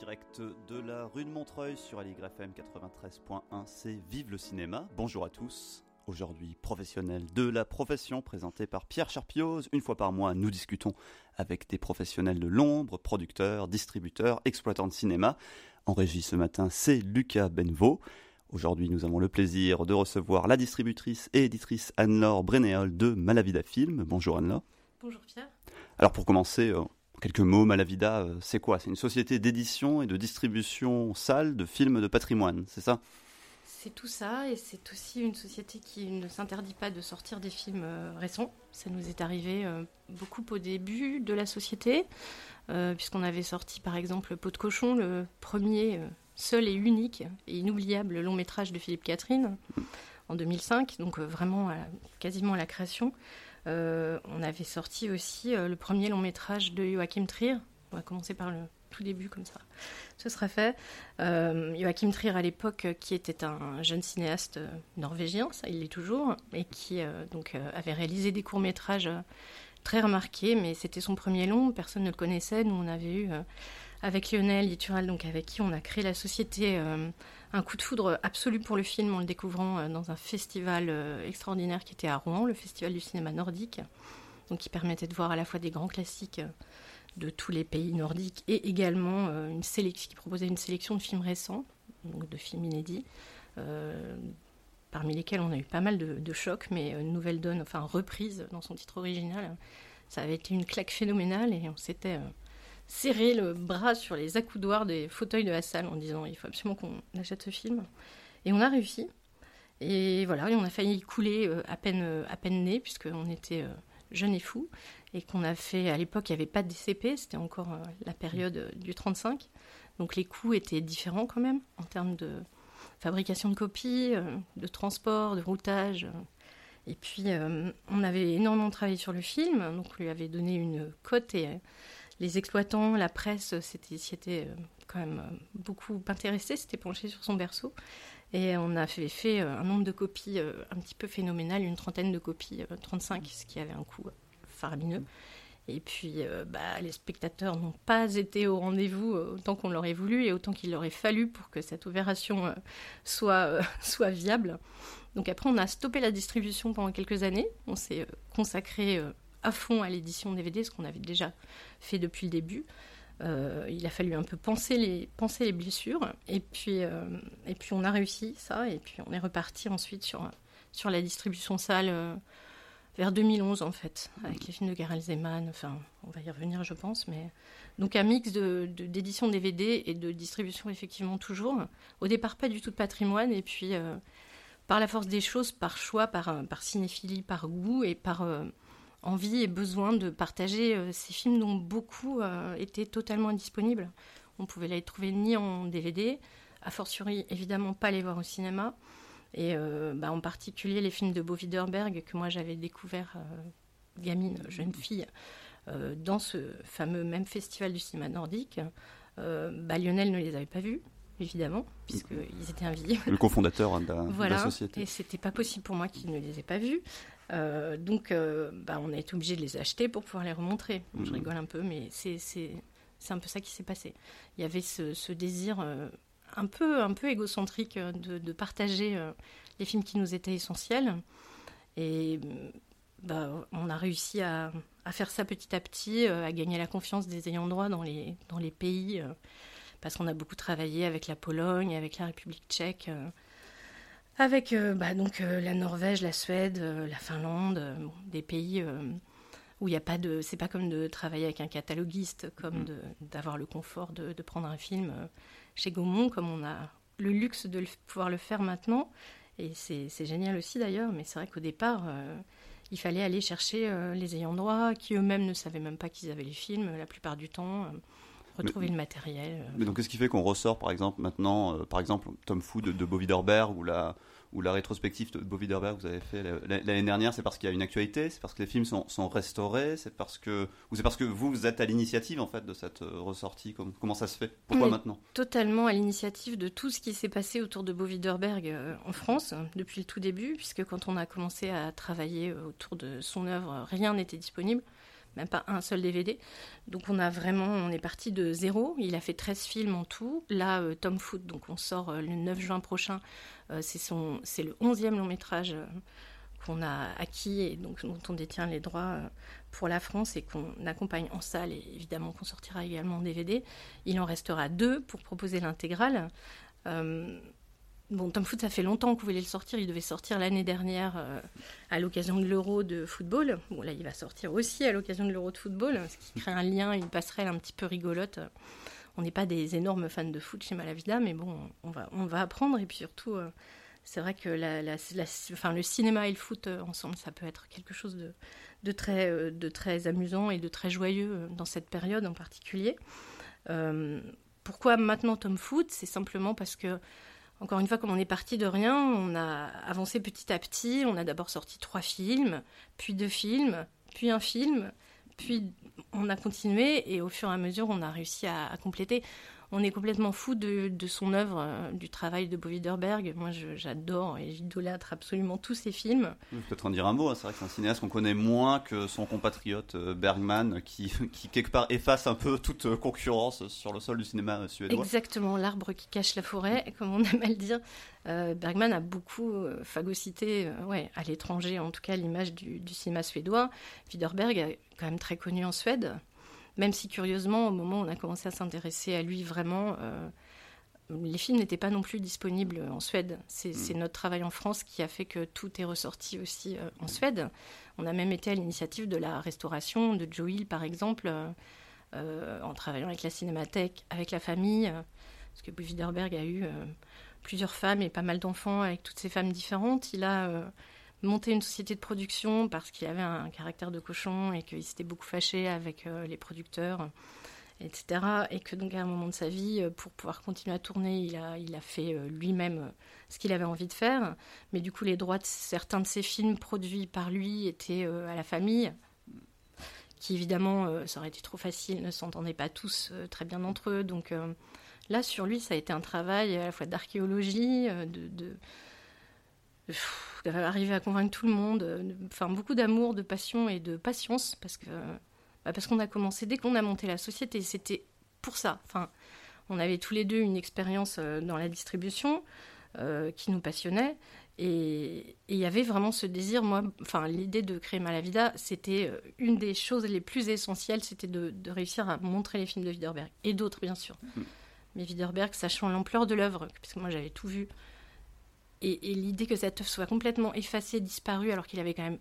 direct de la rue de Montreuil sur FM 93.1, c'est Vive le cinéma. Bonjour à tous. Aujourd'hui, professionnel de la profession, présenté par Pierre Charpioz. Une fois par mois, nous discutons avec des professionnels de l'ombre, producteurs, distributeurs, exploitants de cinéma. En régie ce matin, c'est Lucas Benveau. Aujourd'hui, nous avons le plaisir de recevoir la distributrice et éditrice Anne-Laure Brenéol de Malavida Film. Bonjour Anne-Laure. Bonjour Pierre. Alors pour commencer, euh, quelques mots, Malavida, euh, c'est quoi? C'est une société d'édition et de distribution salle de films de patrimoine, c'est ça? C'est tout ça, et c'est aussi une société qui ne s'interdit pas de sortir des films euh, récents. Ça nous est arrivé euh, beaucoup au début de la société, puisqu'on avait sorti par exemple Peau de cochon, le premier, seul et unique et inoubliable long métrage de Philippe Catherine en 2005, donc vraiment quasiment à la création. Euh, on avait sorti aussi euh, le premier long métrage de Joachim Trier. On va commencer par le tout début comme ça. Ce sera fait. Euh, Joachim Trier à l'époque, qui était un jeune cinéaste norvégien, ça il l'est toujours, et qui donc avait réalisé des courts métrages très remarqués, mais c'était son premier long, personne ne le connaissait. Nous on avait eu avec Lionel Littural, donc avec qui on a créé la société, un coup de foudre absolu pour le film en le découvrant euh, dans un festival euh, extraordinaire qui était à Rouen, le festival du cinéma nordique, donc qui permettait de voir à la fois des grands classiques de tous les pays nordiques et également une sélection qui proposait une sélection de films récents, donc de films inédits. parmi lesquels on a eu pas mal de, de chocs, mais une nouvelle donne, enfin reprise dans son titre original, ça avait été une claque phénoménale et on s'était serrer le bras sur les accoudoirs des fauteuils de la salle en disant il faut absolument qu'on achète ce film. Et on a réussi. Et voilà, on a failli couler euh, à peine, euh, à peine né, puisqu'on était euh, jeunes et fous, et qu'on a fait, à l'époque, il n'y avait pas de DCP, c'était encore la période du 35, donc les coûts étaient différents quand même, en termes de fabrication de copies, de transport, de routage. Et puis, on avait énormément travaillé sur le film, donc on lui avait donné une cote et les exploitants, la presse s'y était euh, quand même euh, beaucoup intéressés, s'était penché sur son berceau. Et on a fait, fait euh, un nombre de copies un petit peu phénoménal, une trentaine de copies, 35, ce qui avait un coût faramineux. Et puis, bah, les spectateurs n'ont pas été au rendez-vous autant qu'on l'aurait voulu et autant qu'il aurait fallu pour que cette opération soit, soit viable. Donc après, on a stoppé la distribution pendant quelques années. On s'est consacré à fond à l'édition DVD, ce qu'on avait déjà fait depuis le début. Euh, il a fallu un peu penser les, blessures. Et puis, euh, et puis on a réussi ça. Et puis on est reparti ensuite sur, sur la distribution salle euh, vers 2011 en fait, avec les films de Garel Zeman. Enfin, on va y revenir je pense. Mais... Donc un mix d'édition de, DVD et de distribution effectivement toujours. Au départ pas du tout de patrimoine. Et puis par la force des choses, par choix, par, par cinéphilie, par goût et par envie et besoin de partager euh, ces films dont beaucoup euh, étaient totalement indisponibles. On pouvait les trouver ni en DVD, a fortiori évidemment pas les voir au cinéma. Et euh, bah, en particulier les films de Bo Widerberg que moi j'avais découvert gamine, jeune fille, dans ce fameux même festival du cinéma nordique. Bah, Lionel ne les avait pas vus, évidemment, puisqu'ils étaient invisibles. Le cofondateur hein, de, la, voilà, de la société. Et c'était pas possible pour moi qu'il ne les ait pas vus. Euh, donc, euh, bah, on a été obligé de les acheter pour pouvoir les remontrer. je mhm. rigole un peu, mais c'est un peu ça qui s'est passé. Il y avait ce, désir euh, un, peu, un peu égocentrique de, partager les films qui nous étaient essentiels. Et bah, on a réussi à, à, faire ça petit à petit, à gagner la confiance des ayants droit dans les, dans les pays, parce qu'on a beaucoup travaillé avec la Pologne, avec la République tchèque avec euh, bah, donc euh, la Norvège, la Suède, euh, la Finlande, des pays où il n'y a pas de, c'est pas comme de travailler avec un cataloguiste, comme mm. d'avoir le confort de, prendre un film chez Gaumont, comme on a le luxe de pouvoir le faire maintenant. Et c'est génial aussi d'ailleurs, mais c'est vrai qu'au départ, il fallait aller chercher les ayants droit, qui eux-mêmes ne savaient même pas qu'ils avaient les films la plupart du temps retrouver le matériel. Mais donc, qu'est-ce qui fait qu'on ressort, par exemple, maintenant, par exemple, Tom Food de, de ou la, ou la rétrospective de Bo Widerberg que vous avez fait l'année dernière, c'est parce qu'il y a une actualité, c'est parce que les films sont, sont restaurés, c'est parce que ou c'est parce que vous, vous êtes à l'initiative en fait de cette euh, ressortie? Comment, comment ça se fait? Pourquoi maintenant? Totalement à l'initiative de tout ce qui s'est passé autour de Bo Widerberg euh, en France depuis le tout début, puisque quand on a commencé à travailler euh, autour de son œuvre, rien n'était disponible. Même pas un seul DVD. Donc on a vraiment, on est parti de zéro. Il a fait 13 films en tout. Là, Tom Foot, donc on sort le 9 juin prochain. c'est son, c'est le 11e long métrage qu'on a acquis et donc dont on détient les droits pour la France et qu'on accompagne en salle et évidemment qu'on sortira également en DVD. Il en restera deux pour proposer l'intégrale. Bon, Tom Foot, ça fait longtemps qu'on voulait le sortir. Il devait sortir l'année dernière euh, à l'occasion de l'Euro de football. Bon, là, il va sortir aussi à l'occasion de l'Euro de football, ce qui crée un lien, une passerelle un petit peu rigolote. On n'est pas des énormes fans de foot chez Malavida, mais bon, on va, on va apprendre. Et puis surtout, euh, c'est vrai que le cinéma et le foot euh, ensemble, ça peut être quelque chose de, très, de très amusant et de très joyeux dans cette période en particulier. pourquoi maintenant Tom Foot? C'est simplement parce que encore une fois, comme on est parti de rien, on a avancé petit à petit. On a d'abord sorti trois films, puis deux films, puis un film, puis on a continué et au fur et à mesure, on a réussi à compléter on est complètement fou de, son œuvre, euh, du travail de Bo Widerberg. Moi, j'adore et j'idolâtre absolument tous ses films. Peut-être en dire un mot. Hein. C'est vrai que c'est un cinéaste qu'on connaît moins que son compatriote euh, Bergman, qui, qui, quelque part efface un peu toute euh, concurrence sur le sol du cinéma suédois. Exactement, l'arbre qui cache la forêt, comme on aime à le dire. Bergman a beaucoup phagocyté, ouais, à l'étranger, en tout cas, l'image du, du cinéma suédois. Widerberg est quand même très connu en Suède. Même si curieusement, au moment où on a commencé à s'intéresser à lui vraiment, euh, les films n'étaient pas non plus disponibles en Suède. C'est mm. notre travail en France qui a fait que tout est ressorti aussi euh, en Suède. On a même été à l'initiative de la restauration de Joe Hill, par exemple, euh, en travaillant avec la cinémathèque, avec la famille, parce que Widerberg a eu plusieurs femmes et pas mal d'enfants avec toutes ces femmes différentes. Il a monter une société de production parce qu'il avait un caractère de cochon et qu'il s'était beaucoup fâché avec euh, les producteurs, etc. Et que donc à un moment de sa vie, euh, pour pouvoir continuer à tourner, il a, fait euh, lui-même ce qu'il avait envie de faire. Mais du coup, les droits de certains de ses films produits par lui étaient à la famille, qui évidemment, ça aurait été trop facile, ne s'entendaient pas tous très bien entre eux. Donc là, sur lui, ça a été un travail à la fois d'archéologie, de d'arriver à convaincre tout le monde, euh, enfin beaucoup d'amour, de passion et de patience parce que bah, parce qu'on a commencé dès qu'on a monté la société, c'était pour ça. Enfin, on avait tous les deux une expérience euh, dans la distribution euh, qui nous passionnait et il y avait vraiment ce désir. Moi, enfin, l'idée de créer Malavida, c'était une des choses les plus essentielles, c'était de, réussir à montrer les films de Widerberg et d'autres bien sûr. Mm. Mais Widerberg, sachant l'ampleur de l'œuvre, puisque moi j'avais tout vu et, l'idée que cette œuvre soit complètement effacée, disparue, alors qu'il avait quand même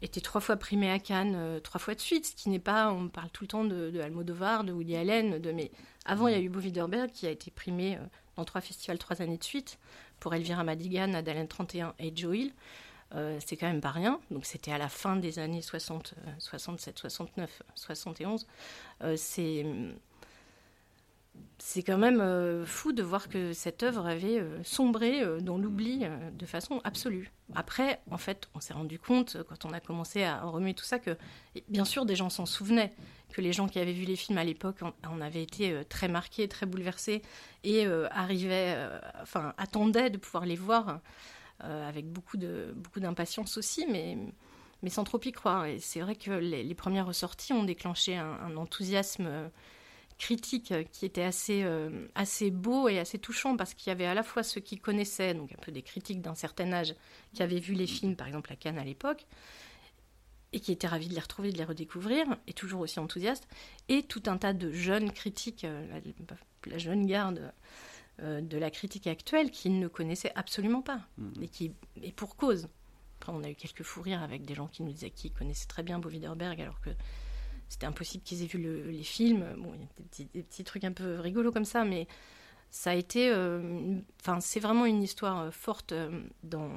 été trois fois primé à Cannes, euh, trois fois de suite, ce qui n'est pas, on parle tout le temps de, Almodovar, de Woody Allen, de, mais avant il y a eu Bo Widerberg qui a été primé euh, dans trois festivals trois années de suite, pour Elvira Madigan, Adalène 31 et Joe. Euh, c'est quand même pas rien. Donc c'était à la fin des années 60, 67, 69, 71. c'est c'est quand même euh, fou de voir que cette œuvre avait euh, sombré euh, dans l'oubli de façon absolue. Après, en fait, on s'est rendu compte, quand on a commencé à remuer tout ça, que bien sûr des gens s'en souvenaient, que les gens qui avaient vu les films à l'époque en, avaient été très marqués, très bouleversés, et arrivaient, enfin, attendaient de pouvoir les voir avec beaucoup de beaucoup d'impatience aussi, mais mais sans trop y croire. Et c'est vrai que les, premières ressorties ont déclenché un enthousiasme critique qui était assez, euh, assez beau et assez touchant parce qu'il y avait à la fois ceux qui connaissaient, donc un peu des critiques d'un certain âge, qui avaient vu les films, par exemple à Cannes à l'époque, et qui étaient ravis de les retrouver, de les redécouvrir, et toujours aussi enthousiastes, et tout un tas de jeunes critiques, euh, la, jeune garde euh, de la critique actuelle, qui ne connaissaient absolument pas, mmh. et, qui, et pour cause. Après, on a eu quelques fous rires avec des gens qui nous disaient qu'ils connaissaient très bien Bo Widerberg, alors que c'était impossible qu'ils aient vu les films. Bon, il y a des petits, trucs un peu rigolos comme ça, mais ça a été. Euh, enfin, c'est vraiment une histoire euh, forte euh, dans,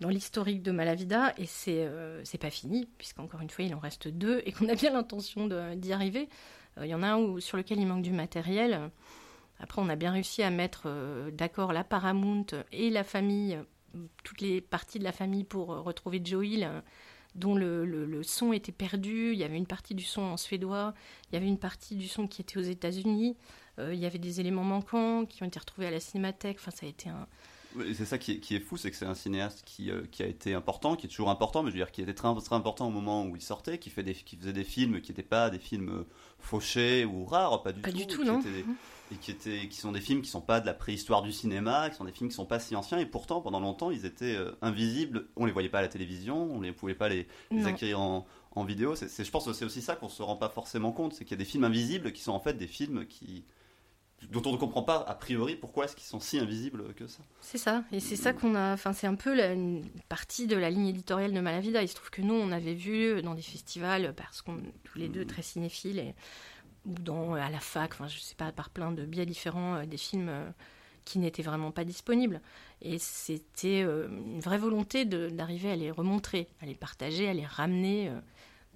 dans l'historique de Malavida, et c'est c'est pas fini, puisqu'encore une fois, il en reste deux, et qu'on a bien l'intention d'y arriver. Il y en a un où, sur lequel il manque du matériel. Après, on a bien réussi à mettre d'accord la Paramount et la famille, toutes les parties de la famille pour retrouver Joe Hill dont le, son était perdu. Il y avait une partie du son en suédois, il y avait une partie du son qui était aux États-Unis. Euh, il y avait des éléments manquants qui ont été retrouvés à la cinémathèque. Enfin, ça a été un. C'est ça qui est, qui est fou, c'est que c'est un cinéaste qui, qui, a été important, qui est toujours important, mais je veux dire qui était très, très important au moment où il sortait, qui, fait des, qui faisait des films qui n'étaient pas des films fauchés ou rares, pas du pas tout. du tout, non. Mhm. et qui, étaient, qui sont des films qui sont pas de la préhistoire du cinéma, qui sont des films qui sont pas si anciens, et pourtant pendant longtemps ils étaient invisibles, on les voyait pas à la télévision, on ne pouvait pas les, les acquérir en, en vidéo. C'est, je pense que c'est aussi ça qu'on se rend pas forcément compte, c'est qu'il y a des films invisibles qui sont en fait des films qui dont on ne comprend pas a priori pourquoi est-ce qu'ils sont si invisibles que ça. C'est ça, et c'est ça qu'on a. Enfin, c'est un peu la, une partie de la ligne éditoriale de Malavida. Il se trouve que nous, on avait vu dans des festivals, parce qu'on tous les deux très cinéphiles, et, ou dans, à la fac, enfin, je sais pas, par plein de biais différents, euh, des films euh, qui n'étaient vraiment pas disponibles. Et c'était euh, une vraie volonté d'arriver à les remontrer, à les partager, à les ramener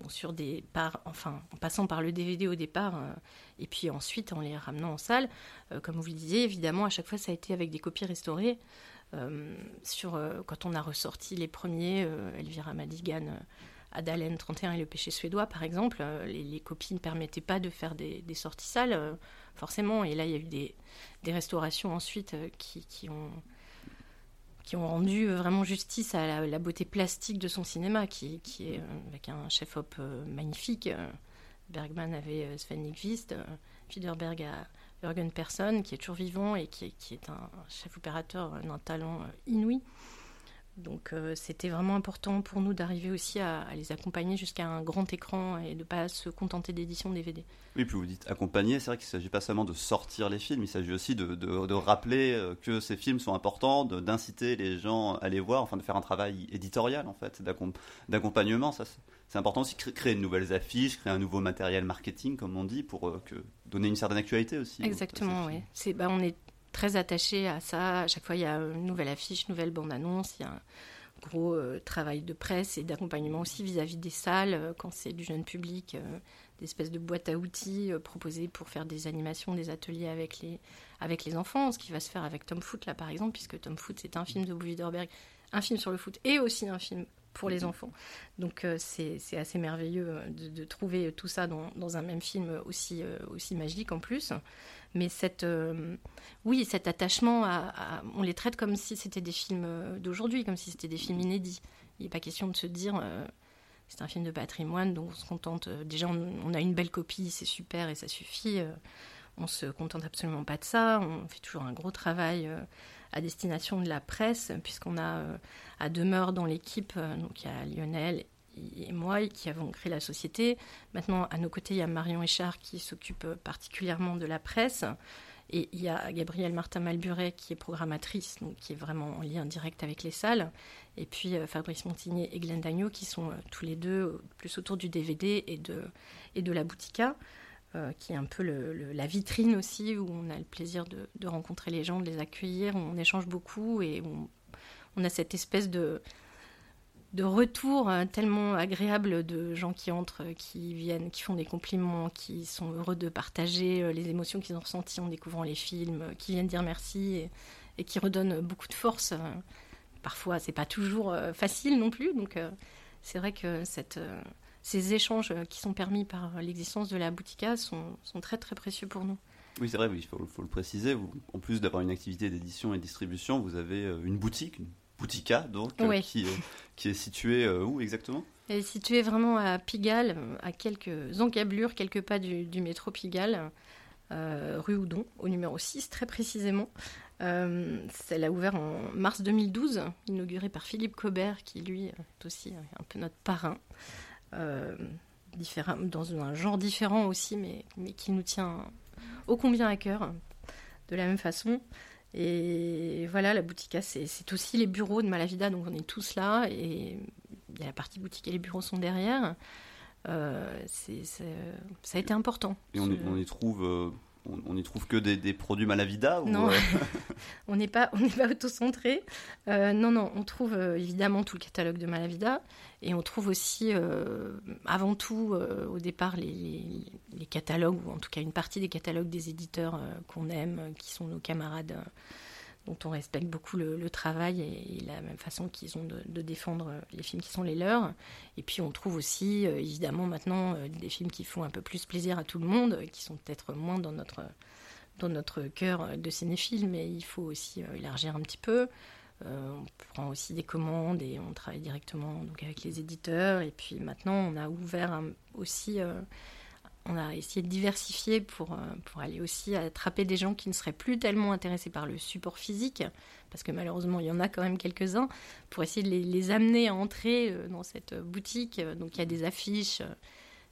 sur des parts, enfin, en passant par le DVD au départ, euh, et puis ensuite en les ramenant en salle. Euh, comme vous le disiez, évidemment, à chaque fois, ça a été avec des copies restaurées. Euh, sur, quand on a ressorti les premiers, Elvira Madigan, Adalen 31 et Le Péché suédois, par exemple, les, copies ne permettaient pas de faire des, sorties salles, forcément. Et là, il y a eu des, des restaurations ensuite qui, qui ont qui ont rendu euh, vraiment justice à la, beauté plastique de son cinéma, qui, est euh, avec un chef-op euh, magnifique. Bergman avait Sven Nykvist, Fiederberg a Jürgen Persson, qui est toujours vivant et qui, qui est un chef opérateur d'un talent inouï. Donc euh, c'était vraiment important pour nous d'arriver aussi à, les accompagner jusqu'à un grand écran et de ne pas se contenter d'édition DVD. Oui, puis vous dites accompagner, c'est vrai qu'il ne s'agit pas seulement de sortir les films, il s'agit aussi de, de, rappeler euh, que ces films sont importants, d'inciter les gens à les voir, enfin de faire un travail éditorial en fait, d'accompagnement. Ça, c'est important aussi, créer de nouvelles affiches, créer un nouveau matériel marketing, comme on dit, pour euh, que, donner une certaine actualité aussi. Exactement, oui. Bah, on est très attaché à ça. À chaque fois, il y a une nouvelle affiche, nouvelle bande-annonce. Il y a un gros euh, travail de presse et d'accompagnement aussi vis-à-vis des salles, euh, quand c'est du jeune public, euh, des espèces de boîtes à outils proposées pour faire des animations, des ateliers avec les, avec les enfants. Ce qui va se faire avec Tom Foot, là, par exemple, puisque Tom Foot, c'est un film de Widerberg, un film sur le foot et aussi un film pour les enfants. Donc c'est assez merveilleux de, trouver tout ça dans, dans, un même film aussi, aussi magique en plus mais cette, euh, oui, cet attachement, à, on les traite comme si c'était des films euh, d'aujourd'hui, comme si c'était des films inédits. Il n'est pas question de se dire, euh, c'est un film de patrimoine, donc on se contente. déjà, on, a une belle copie, c'est super et ça suffit. on se contente absolument pas de ça. On fait toujours un gros travail à destination de la presse, puisqu'on a à demeure dans l'équipe, donc il y a Lionel et moi qui avons créé la société. Maintenant, à nos côtés, il y a Marion Échard qui s'occupe particulièrement de la presse. Et il y a Gabrielle Martin-Malburet qui est programmatrice, donc qui est vraiment en lien direct avec les salles. Et puis euh, Fabrice Montigné et Glenn Dagneau qui sont euh, tous les deux euh, plus autour du DVD et de, et de la Boutica, qui est un peu la vitrine aussi, où on a le plaisir de, rencontrer les gens, de les accueillir, on échange beaucoup et on a cette espèce de, retour euh, tellement agréable de gens qui entrent, euh, qui viennent, qui font des compliments, qui sont heureux de partager euh, les émotions qu'ils ont ressenties en découvrant les films, qui viennent dire merci et, qui redonnent beaucoup de force. Parfois, c'est pas toujours facile non plus, donc c'est vrai que cette, ces échanges qui sont permis par l'existence de la boutica sont, sont, très très précieux pour nous. Oui, c'est vrai, il faut, faut, le préciser. en plus d'avoir une activité d'édition et distribution, vous avez une boutique, Boutica, donc, euh, qui, qui, est située euh, où exactement? Elle est située vraiment à Pigalle, à quelques encablures, quelques pas du, métro Pigalle, euh, rue Houdon, au numéro 6 très précisément. elle a ouvert en mars 2012, inaugurée par Philippe Cobert, qui lui est aussi un peu notre parrain. Différent, dans un genre différent aussi, mais, mais qui nous tient ô combien à cœur, de la même façon. Et voilà, la boutique, c'est aussi les bureaux de Malavida, donc on est tous là, et il y a la partie boutique et les bureaux sont derrière. Euh, ça a été important. Et on, y, trouve, euh, on, y trouve que des, produits Malavida Non, euh, on n'est pas, on pas auto-centré. non, non, on trouve évidemment tout le catalogue de Malavida, et on trouve aussi, avant tout, au départ, les, les, catalogues, ou en tout cas une partie des catalogues des éditeurs qu'on aime, qui sont nos camarades dont on respecte beaucoup le, travail et, la même façon qu'ils ont de, défendre les films qui sont les leurs. Et puis on trouve aussi, évidemment, maintenant, des films qui font un peu plus plaisir à tout le monde, qui sont peut-être moins dans notre dans notre cœur de cinéphile, mais il faut aussi élargir un petit peu. on prend aussi des commandes et on travaille directement avec les éditeurs. Et puis maintenant, on a ouvert aussi on a essayé de diversifier pour, pour aller aussi attraper des gens qui ne seraient plus tellement intéressés par le support physique, parce que malheureusement il y en a quand même quelques-uns, pour essayer de les, amener à entrer dans cette boutique. Donc il y a des affiches,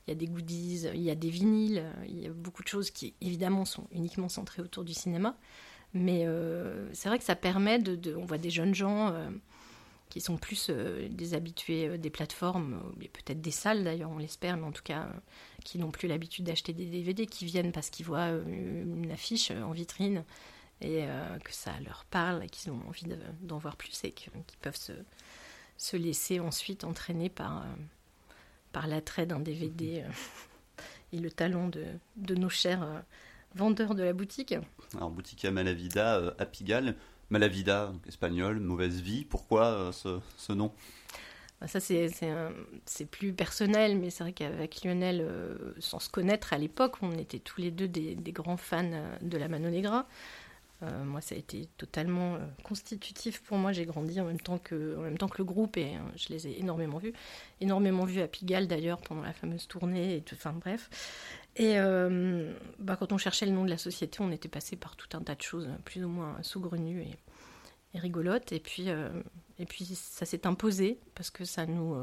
il y a des goodies, il y a des vinyles, il y a beaucoup de choses qui évidemment sont uniquement centrées autour du cinéma. Mais euh, c'est vrai que ça permet de, On voit des jeunes gens euh, qui sont plus euh, des habitués des plateformes, peut-être des salles d'ailleurs, on l'espère, mais en tout cas qui n'ont plus l'habitude d'acheter des DVD, qui viennent parce qu'ils voient une affiche en vitrine et que ça leur parle et qu'ils ont envie d'en voir plus et qu'ils peuvent se, se, laisser ensuite entraîner par par l'attrait d'un DVD euh, et le talent de, de nos chers euh, vendeurs de la boutique. Alors, boutique à Malavida, euh, à Pigalle. Malavida, espagnol, mauvaise vie. Pourquoi ce, ce, nom? Bah, ça, c'est plus personnel, mais c'est vrai qu'avec Lionel, sans se connaître à l'époque, on était tous les deux des, grands fans de la Mano Negra. Euh, moi, ça a été totalement euh, constitutif pour moi. J'ai grandi en même temps que, le groupe et euh, je les ai énormément vus. Énormément vus à Pigalle d'ailleurs pendant la fameuse tournée. Et tout, enfin bref. Et bah, quand on cherchait le nom de la société, on était passé par tout un tas de choses plus ou moins saugrenues et, et rigolotes. Et puis, puis ça s'est imposé parce que ça nous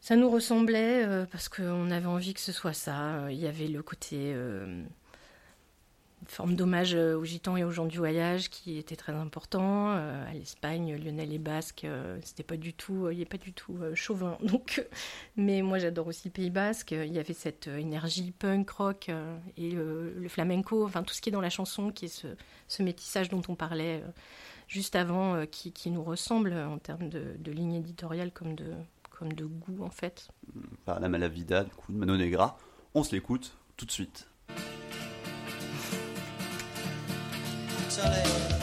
ça nous ressemblait parce qu'on avait envie que ce soit ça. Il y avait le côté forme d'hommage euh, aux gitans et aux gens du voyage qui était très important. Euh, à l'Espagne, Lionel est basque, euh, c'était pas du tout, il n'est pas du tout chauvin. Donc, mais moi j'adore aussi le Pays Basque. Il y avait cette énergie punk rock et le flamenco, enfin tout ce qui est dans la chanson, qui est ce, métissage dont on parlait juste avant, qui, nous ressemble en termes de, ligne éditoriale comme de, comme de goût en fait. Par la Malavida, du coup, de Mano Negra. On se l'écoute tout de suite. Soleil.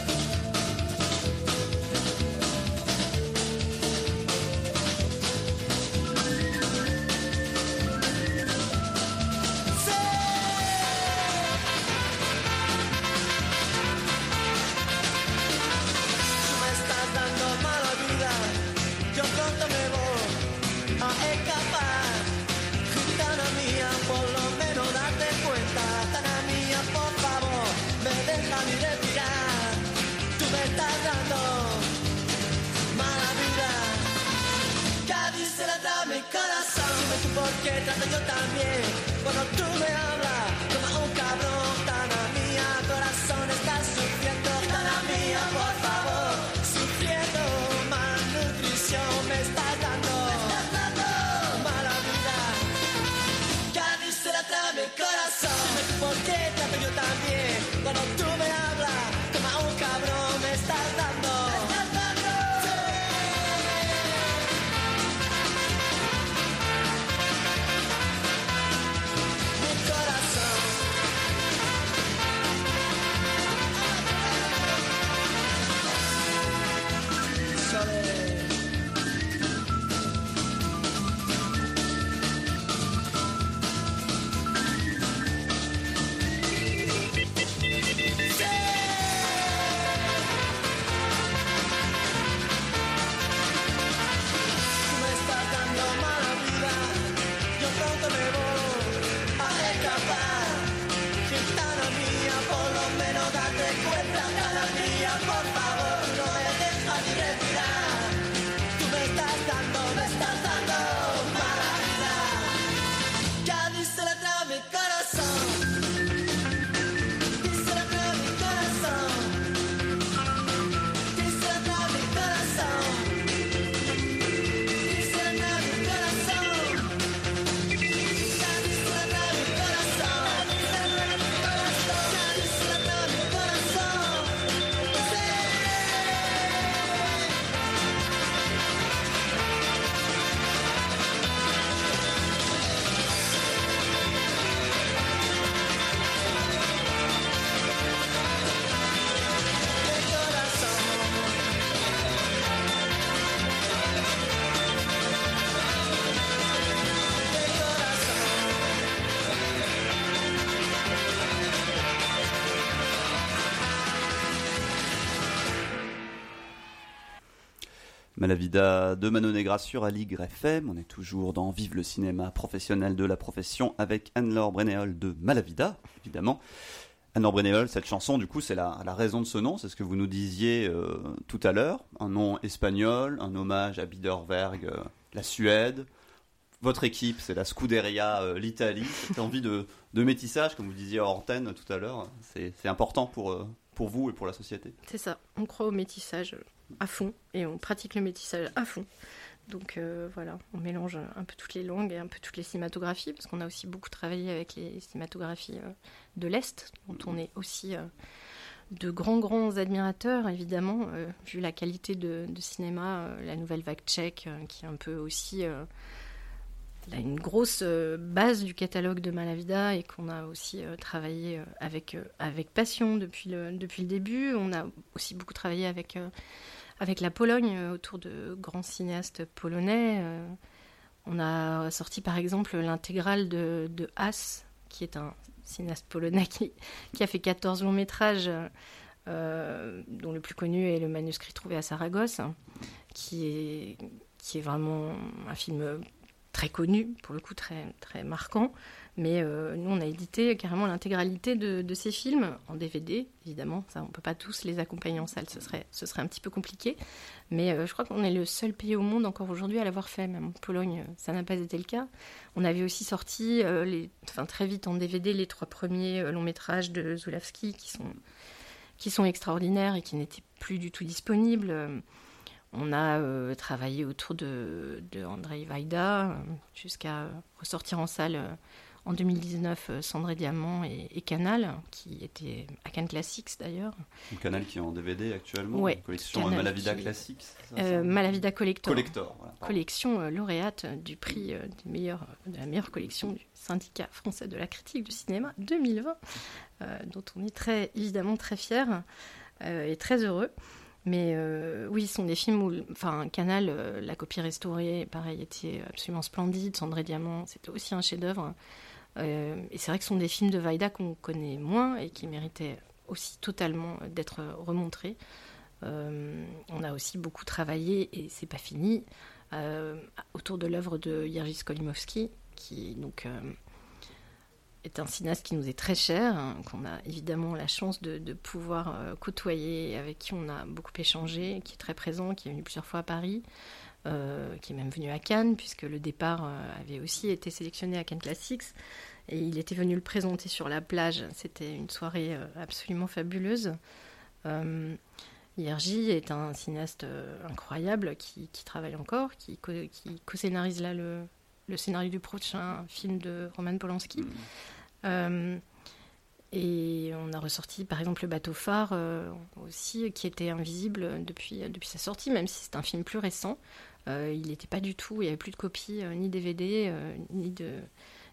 Malavida de Mano Negra sur Aligre FM. On est toujours dans Vive le cinéma professionnel de la profession avec Anne-Laure Brenéol de Malavida, évidemment. Anne-Laure Brenéol, cette chanson, du coup, c'est la, raison de ce nom, c'est ce que vous nous disiez euh, tout à l'heure. Un nom espagnol, un hommage à Biederberg, euh, la Suède. Votre équipe, c'est la Scuderia, euh, l'Italie. Cette envie de, métissage, comme vous disiez à antenne tout à l'heure, c'est important pour vous et pour la société. C'est ça, on croit au métissage à fond et on pratique le métissage à fond. Donc euh, voilà, on mélange un peu toutes les langues et un peu toutes les cinématographies, parce qu'on a aussi beaucoup travaillé avec les cinématographies euh, de l'Est, dont on est aussi euh, de grands, grands admirateurs, évidemment, vu la qualité de, cinéma, la nouvelle vague tchèque, qui est un peu aussi une grosse base du catalogue de Malavida et qu'on a aussi travaillé avec, avec passion depuis le, depuis le début. On a aussi beaucoup travaillé avec avec la Pologne euh, autour de grands cinéastes polonais. Euh, on a sorti par exemple l'intégrale de, de Haas, qui est un cinéaste polonais qui, a fait 14 longs métrages, euh, dont le plus connu est le manuscrit trouvé à Saragosse, qui est, qui est vraiment un film très connu, pour le coup très, très marquant. Mais euh, nous, on a édité carrément l'intégralité de, ces films en DVD, évidemment. On ne peut pas tous les accompagner en salle, ce serait, un petit peu compliqué. Mais euh, je crois qu'on est le seul pays au monde encore aujourd'hui à l'avoir fait. Même en Pologne, ça n'a pas été le cas. On avait aussi sorti euh, très vite en DVD les trois premiers longs métrages de Zulawski qui sont, qui sont extraordinaires et qui n'étaient plus du tout disponibles. On a travaillé autour de, de Andrei Vaida jusqu'à ressortir en salle en 2019 euh, Cendré Diamant et, Canal, qui était à Cannes Classics d'ailleurs. Canal qui est en DVD actuellement, Oui. collection euh, Malavida Classics. Euh, Malavida Collector. Collector collection lauréate du prix de la meilleure collection du syndicat français de la critique du cinéma 2020, dont on est très évidemment très fiers et très heureux. Mais oui, ce sont des films où, enfin, Canal, la copie restaurée, pareil, était absolument splendide. Cendré Diamant, c'était aussi un chef-d'œuvre. Euh, et c'est vrai que ce sont des films de Vaida qu'on connaît moins et qui méritaient aussi totalement d'être remontrés. Euh, on a aussi beaucoup travaillé, et c'est pas fini, euh, autour de l'œuvre de Jerzy Skolimowski, qui donc est un cinéaste qui nous est très cher, hein, qu'on a évidemment la chance de, pouvoir côtoyer, avec qui on a beaucoup échangé, qui est très présent, qui est venu plusieurs fois à Paris, qui est même venu à Cannes, puisque le départ avait aussi été sélectionné à Cannes Classics. Et il était venu le présenter sur la plage. C'était une soirée euh, absolument fabuleuse. Euh, est un cinéaste euh, incroyable qui, travaille encore, qui, co-scénarise là le, scénario du prochain film de Roman Polanski. Mm. Euh, et on a ressorti par exemple le bateau phare aussi, qui était invisible depuis, depuis sa sortie, même si c'est un film plus récent. Il n'était pas du tout, il n'y avait plus de copies, ni DVD, ni de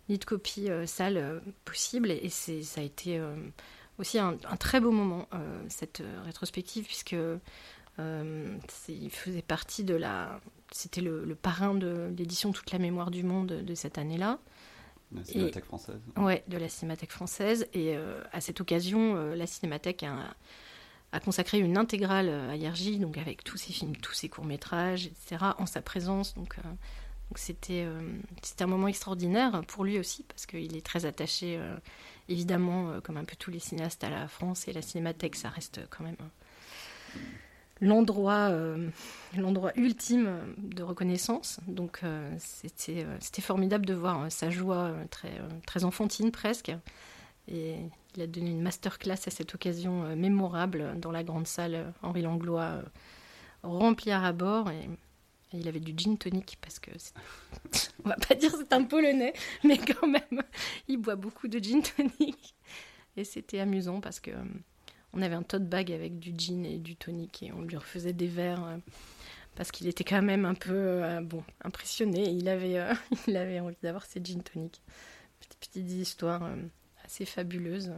ni de copie euh, sale euh, possible. Et, ça a été euh, aussi un, très beau moment, cette rétrospective, puisque il faisait partie de la. C'était le, parrain de l'édition Toute la mémoire du monde de cette année-là. De la Cinémathèque française. Ouais, de la Cinémathèque française. Et à cette occasion, la Cinémathèque a, a, consacré une intégrale à Yergi, donc avec tous ses films, tous ses courts-métrages, etc., en sa présence. Donc c'était euh, c'était un moment extraordinaire pour lui aussi parce qu'il est très attaché euh, évidemment euh, comme un peu tous les cinéastes à la France et la cinémathèque ça reste quand même l'endroit ultime de reconnaissance donc c'était formidable de voir sa joie très enfantine presque et il a donné une masterclass à cette occasion mémorable dans la grande salle Henri Langlois remplie à bord et il avait du gin tonic parce que on va pas dire c'est un polonais, mais quand même, il boit beaucoup de gin tonic. Et c'était amusant parce que euh, on avait un tote bag avec du gin et du tonic et on lui refaisait des verres euh, parce qu'il était quand même un peu euh, bon impressionné. il avait il avait envie d'avoir ses gin tonic. Petite histoire assez fabuleuse.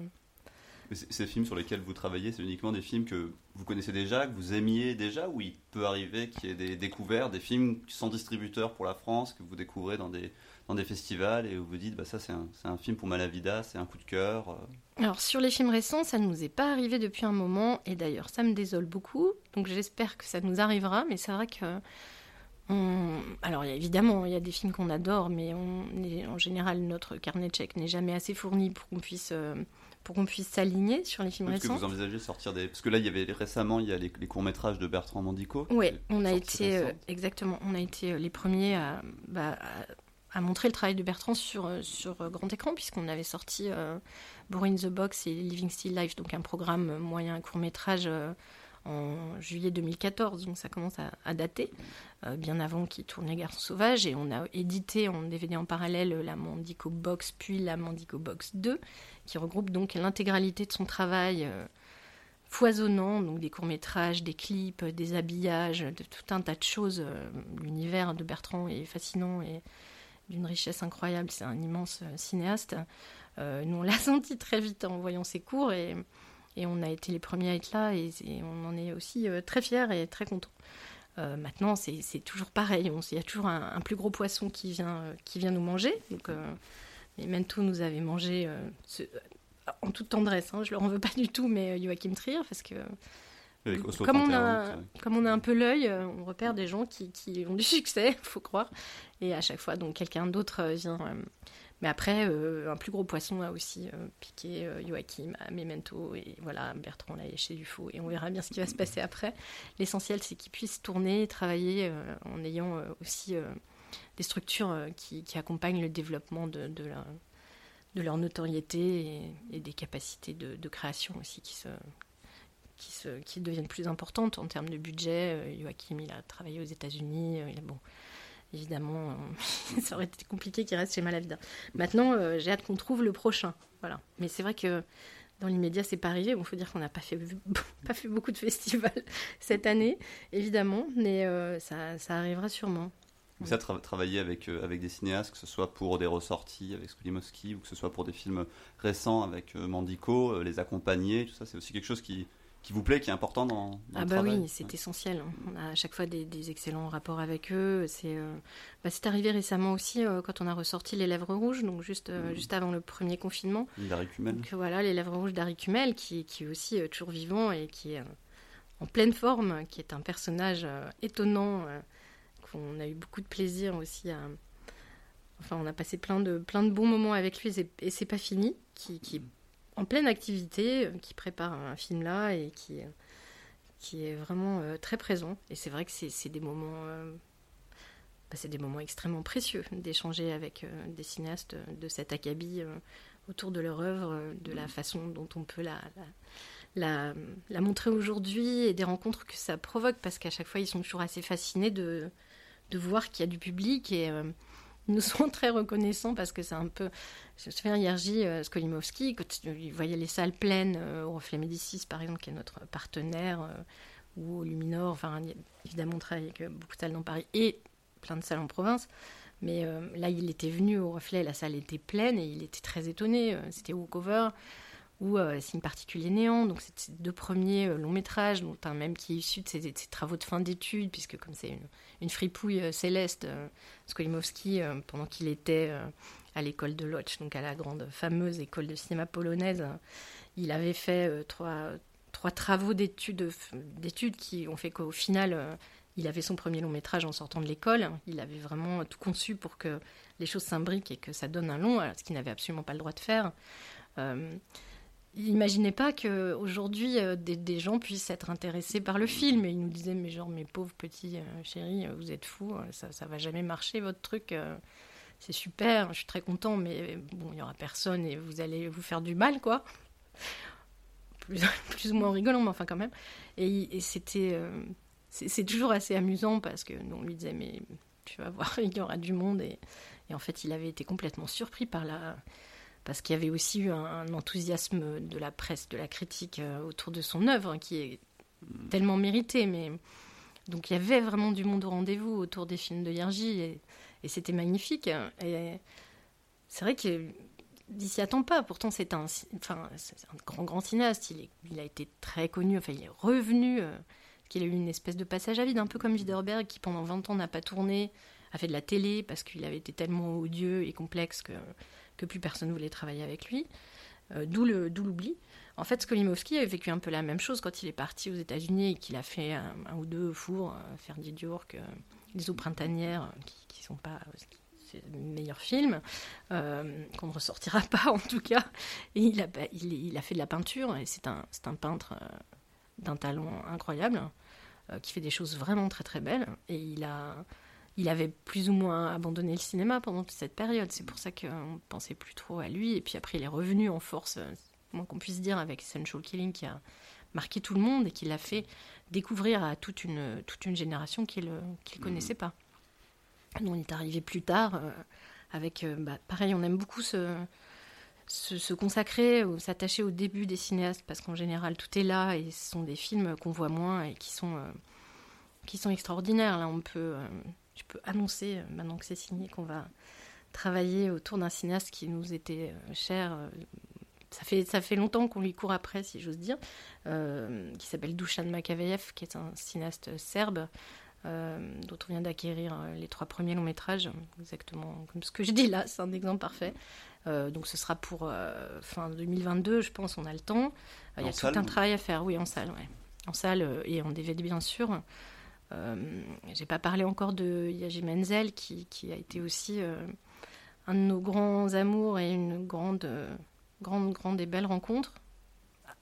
Ces films sur lesquels vous travaillez, c'est uniquement des films que vous connaissez déjà, que vous aimiez déjà, ou il peut arriver qu'il y ait des découvertes, des films sans distributeur pour la France, que vous découvrez dans des, dans des festivals et où vous dites, bah, ça c'est un, un, film pour Malavida, c'est un coup de cœur Alors sur les films récents, ça ne nous est pas arrivé depuis un moment, et d'ailleurs ça me désole beaucoup, donc j'espère que ça nous arrivera, mais c'est vrai que... Alors évidemment, il y a des films qu'on adore, mais on en général, notre carnet de chèques n'est jamais assez fourni pour qu'on puisse pour qu'on puisse s'aligner sur les films récents. Est-ce que vous envisagez de sortir des... Parce que là, il y avait récemment, il y a les, courts-métrages de Bertrand Mandico. Oui, on a été... Euh, exactement, on a été euh, les premiers bah, à, à, montrer le travail de Bertrand sur, euh, sur grand écran, puisqu'on avait sorti euh, in the Box et Living Still Life, donc un programme moyen court-métrage en juillet 2014, donc ça commence à, dater, euh, bien avant qu'il tourne Les Garçons Sauvages, et on a édité en DVD en parallèle la Mandico Box, puis la Mandico Box 2, qui regroupe donc l'intégralité de son travail euh, foisonnant, donc des courts-métrages, des clips, des habillages, de tout un tas de choses. Euh, l'univers de Bertrand est fascinant et d'une richesse incroyable, c'est un immense cinéaste. nous, on l'a senti très vite en voyant ses cours, et et on a été les premiers à être là et, on en est aussi euh, très fiers et très contents. Euh, maintenant, c'est toujours pareil. Il y a toujours un, plus gros poisson qui vient, euh, qui vient nous manger. Donc, les Mento nous avait mangé en toute tendresse. Hein, je leur en veux pas du tout, mais Joachim Trier, parce que comme on, a, comme on a un peu l'œil, on repère des gens qui, qui ont du succès, faut croire. Et à chaque fois, donc quelqu'un d'autre vient mais après, euh, un plus gros poisson a aussi euh, piqué euh, Joachim à Memento. Et voilà, Bertrand l'a léché du faux. Et on verra bien ce qui va se passer après. L'essentiel, c'est qu'ils puissent tourner, travailler en ayant aussi des structures qui, accompagnent le développement de, leur notoriété et, des capacités de, création aussi qui deviennent plus importantes en termes de budget. Joachim, il a travaillé aux États-Unis. Évidemment, euh, ça aurait été compliqué qu'il reste chez Malavida. Maintenant, euh, j'ai hâte qu'on trouve le prochain. Voilà. Mais c'est vrai que dans l'immédiat, c'est pas arrivé. Il faut dire qu'on n'a pas fait, pas fait beaucoup de festivals cette année, évidemment, mais euh, ça, ça, arrivera sûrement. Avez travaillé avec, avec des cinéastes, que ce soit pour des ressorties avec Skolimowski ou que ce soit pour des films récents avec Mandico, les accompagner, tout ça, c'est aussi quelque chose qui, qui vous plaît, qui est important dans, dans ah bah oui, c'est essentiel. On a à chaque fois des, excellents rapports avec eux. C'est euh, bah arrivé récemment aussi euh, quand on a ressorti Les Lèvres Rouges, donc juste, euh, mmh. juste avant le premier confinement. Donc voilà, Les Lèvres Rouges d'Harry Kumel, qui, qui est aussi toujours vivant et qui est en pleine forme, qui est un personnage étonnant, qu'on a eu beaucoup de plaisir aussi à... Enfin, on a passé plein de, plein de bons moments avec lui et c'est pas fini, qui, qui est en pleine activité, euh, qui prépare un film là et qui, euh, qui est vraiment euh, très présent. Et c'est vrai que c'est des moments, bah, c'est des moments extrêmement précieux d'échanger avec des cinéastes de cet acabit autour de leur œuvre, de la façon dont on peut la, la, la, montrer aujourd'hui et des rencontres que ça provoque parce qu'à chaque fois ils sont toujours assez fascinés de, de voir qu'il y a du public et nous sont très reconnaissants parce que c'est un peu. Je fais Yerji euh, Skolimowski, quand il voyait les salles pleines euh, au Reflet Médicis, par exemple, qui est notre partenaire, euh, ou au Luminor, enfin, évidemment, on travaille avec beaucoup de salles dans Paris et plein de salles en province. Mais là, il était venu au Reflet, la salle était pleine et il était très étonné. C'était Walkover ou Signe particulier néant. Donc, c'est ses deux premiers longs métrages, dont un même qui est issu de ses, travaux de fin d'études, puisque comme c'est une, une, fripouille céleste, Skolimowski, euh, pendant qu'il était euh, à l'école de Lodz, donc à la grande fameuse école de cinéma polonaise, il avait fait euh, trois, travaux d'études, d'études qui ont fait qu'au final, il avait son premier long métrage en sortant de l'école. Il avait vraiment tout conçu pour que les choses s'imbriquent et que ça donne un long, ce qu'il n'avait absolument pas le droit de faire. Imaginez pas qu'aujourd'hui, euh, des, gens puissent être intéressés par le film. Et ils nous disaient, mais genre, mes pauvres petits euh, chéris, euh, vous êtes fous, ça, ça va jamais marcher, votre truc. c'est super, je suis très content, mais bon, il y aura personne et vous allez vous faire du mal, quoi. Plus, plus ou moins rigolant, mais enfin quand même. Et, c'était... c'est toujours assez amusant parce que nous, on lui disait, mais tu vas voir, il y aura du monde. Et en fait, il avait été complètement surpris par la parce qu'il y avait aussi eu un, enthousiasme de la presse, de la critique euh, autour de son œuvre, qui est tellement mérité. Mais donc il y avait vraiment du monde au rendez-vous autour des films de Yergi, et, c'était magnifique. Et c'est vrai qu'il s'y attend pas. Pourtant, c'est un, grand, grand cinéaste. Il, il, a été très connu. Enfin, il est revenu. Euh, qu'il a eu une espèce de passage à vide, un peu comme Widerberg, qui pendant 20 ans n'a pas tourné, a fait de la télé parce qu'il avait été tellement odieux et complexe que, que plus personne voulait travailler avec lui. d'où l'oubli. En fait, Skolimowski avait vécu un peu la même chose quand il est parti aux États-Unis et qu'il a fait un, ou deux fours, faire York, Les eaux printanières, qui ne sont pas c'est le meilleur film, euh, qu'on ne ressortira pas en tout cas. Et il a, fait de la peinture, et c'est un, un, peintre euh, d'un talent incroyable, euh, qui fait des choses vraiment très très belles. Et il, a, il avait plus ou moins abandonné le cinéma pendant toute cette période. C'est pour ça qu'on ne pensait plus trop à lui. Et puis après, il est revenu en force, moins qu'on puisse dire, avec Essential Killing, qui a marqué tout le monde et qui l'a fait découvrir à toute une, toute une génération qu'il ne mmh. connaissait pas. Nous, on est arrivé plus tard euh, avec, euh, bah, pareil, on aime beaucoup se, se, consacrer ou s'attacher au début des cinéastes parce qu'en général, tout est là et ce sont des films qu'on voit moins et qui sont, euh, qui sont extraordinaires. Là, on peut, je peux annoncer, maintenant que c'est signé, qu'on va travailler autour d'un cinéaste qui nous était cher. ça fait, ça fait longtemps qu'on lui court après, si j'ose dire, qui s'appelle Dusan Makaveyev, qui est un cinéaste serbe euh, dont on vient d'acquérir euh, les trois premiers longs métrages, exactement comme ce que je dis là, c'est un exemple parfait. Euh, donc ce sera pour fin 2022, je pense, on a le temps. Il y a tout un travail à faire, oui, en salle, ouais. En salle et en DVD bien sûr. J'ai pas parlé encore de Yaji Menzel qui, a été aussi un de nos grands amours et une grande, grande, grande et belle rencontre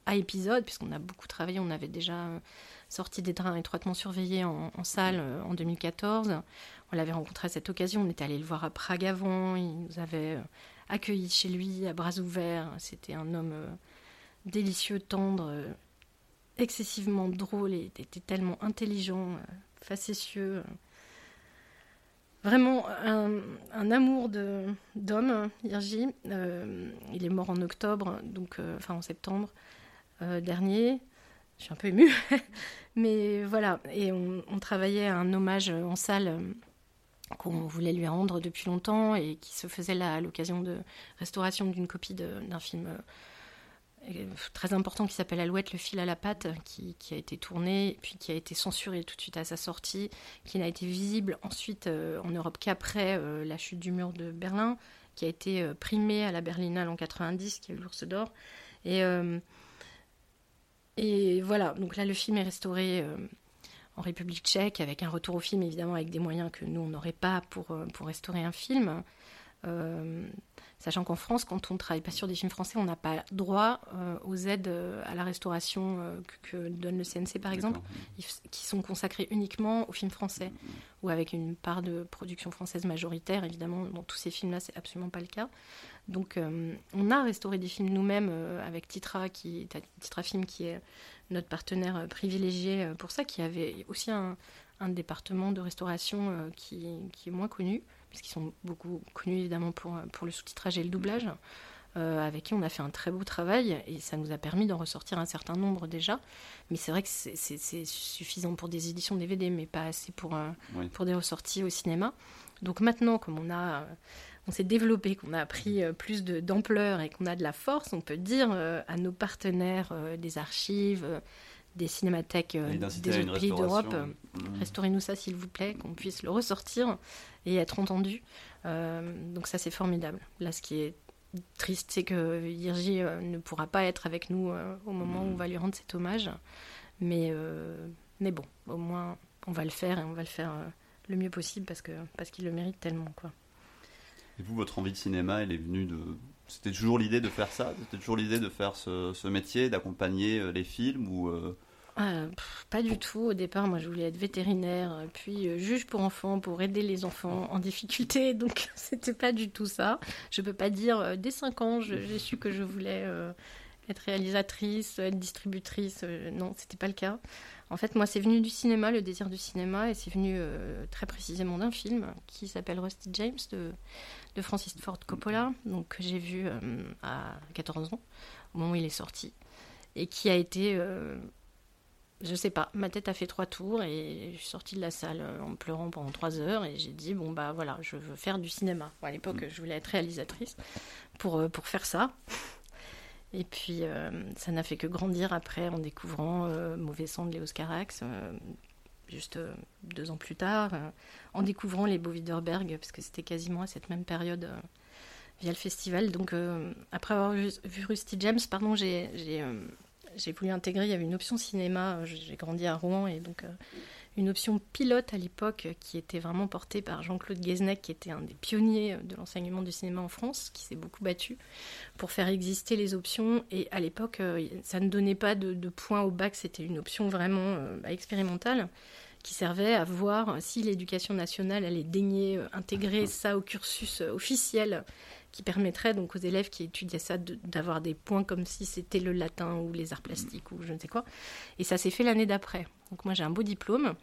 à épisode, puisqu'on a beaucoup travaillé, on avait déjà sorti des trains étroitement surveillés en, salle euh, en 2014. On l'avait rencontré à cette occasion, on était allé le voir à Prague avant, il nous avait euh, accueillis chez lui à bras ouverts. C'était un homme euh, délicieux, tendre, excessivement drôle et était tellement intelligent, facétieux. Vraiment un, amour d'homme, Irgi. il est mort en octobre, donc enfin en septembre dernier je suis un peu émue. Mais voilà, et on, travaillait à un hommage en salle euh, qu'on voulait lui rendre depuis longtemps et qui se faisait là à l'occasion de restauration d'une copie d'un film euh, très important qui s'appelle Alouette, le fil à la patte, qui, a été tourné, puis qui a été censuré tout de suite à sa sortie, qui n'a été visible ensuite euh, en Europe qu'après la chute du mur de Berlin, qui a été primé à la Berlinale en 90, qui a eu l'ours d'or. Et et voilà, donc là le film est restauré euh, en République tchèque avec un retour au film évidemment avec des moyens que nous on n'aurait pas pour, euh, pour restaurer un film. Euh, sachant qu'en France, quand on ne travaille pas sur des films français, on n'a pas droit aux aides à la restauration que, donne le CNC par exemple, qui sont consacrées uniquement aux films français, ou avec une part de production française majoritaire. Évidemment, dans tous ces films-là, c'est absolument pas le cas. Donc, euh, on a restauré des films nous-mêmes euh, avec Titra, qui, Titra Film, qui est notre partenaire euh, privilégié pour ça, qui avait aussi un, département de restauration qui, est moins connu, puisqu'ils sont beaucoup connus évidemment pour, pour le sous-titrage et le doublage. avec qui on a fait un très beau travail et ça nous a permis d'en ressortir un certain nombre déjà. Mais c'est vrai que c'est suffisant pour des éditions DVD, mais pas assez pour, pour des ressorties au cinéma. Donc maintenant, comme on a on s'est développé, qu'on a pris euh, plus d'ampleur et qu'on a de la force, on peut dire euh, à nos partenaires euh, des archives, des cinémathèques des autres pays d'Europe, mmh. restaurez-nous ça s'il vous plaît, qu'on puisse le ressortir et être entendu. donc ça c'est formidable. Là ce qui est triste c'est que Virgi ne pourra pas être avec nous au moment où on mmh. va lui rendre cet hommage. Mais, mais bon, au moins on va le faire et on va le faire le mieux possible parce qu'il parce qu'il le mérite tellement. quoi. Et vous, votre envie de cinéma, elle est venue de. C'était toujours l'idée de faire ça C'était toujours l'idée de faire ce, métier, d'accompagner euh, les films ou euh, ah, Pas du tout. Au départ, moi, je voulais être vétérinaire, puis euh, juge pour enfants, pour aider les enfants en difficulté. Donc, c'était pas du tout ça. Je peux pas dire, dès 5 ans, j'ai su que je voulais être réalisatrice, être distributrice. non, c'était pas le cas. En fait, moi, c'est venu du cinéma, le désir du cinéma, et c'est venu très précisément d'un film qui s'appelle Rusty James de de Francis Ford Coppola, donc que j'ai vu euh, à 14 ans, au moment où il est sorti, et qui a été, euh, je sais pas, ma tête a fait trois tours et je suis sortie de la salle euh, en pleurant pendant trois heures et j'ai dit bon bah voilà, je veux faire du cinéma. à l'époque, mm. je voulais être réalisatrice pour pour faire ça. Et puis, ça n'a fait que grandir après en découvrant Mauvais sang de Léos Carax, juste deux ans plus tard, en découvrant les Beaux Widerberg, parce que c'était quasiment à cette même période via le festival. Donc, après avoir vu, Rusty James, pardon, j'ai j'ai voulu intégrer, il y avait une option cinéma, j'ai grandi à Rouen, et donc une option pilote à l'époque qui était vraiment portée par Jean-Claude Guesnec, qui était un des pionniers de l'enseignement du cinéma en France, qui s'est beaucoup battu pour faire exister les options. Et à l'époque, euh, ça ne donnait pas de, points au bac, c'était une option vraiment euh, bah, expérimentale qui servait à voir si l'éducation nationale allait daigner euh, intégrer ça au cursus officiel qui permettrait donc aux élèves qui étudiaient ça d'avoir des points comme si c'était le latin ou les arts plastiques ou je ne sais quoi. Et ça s'est fait l'année d'après. Donc moi j'ai un beau diplôme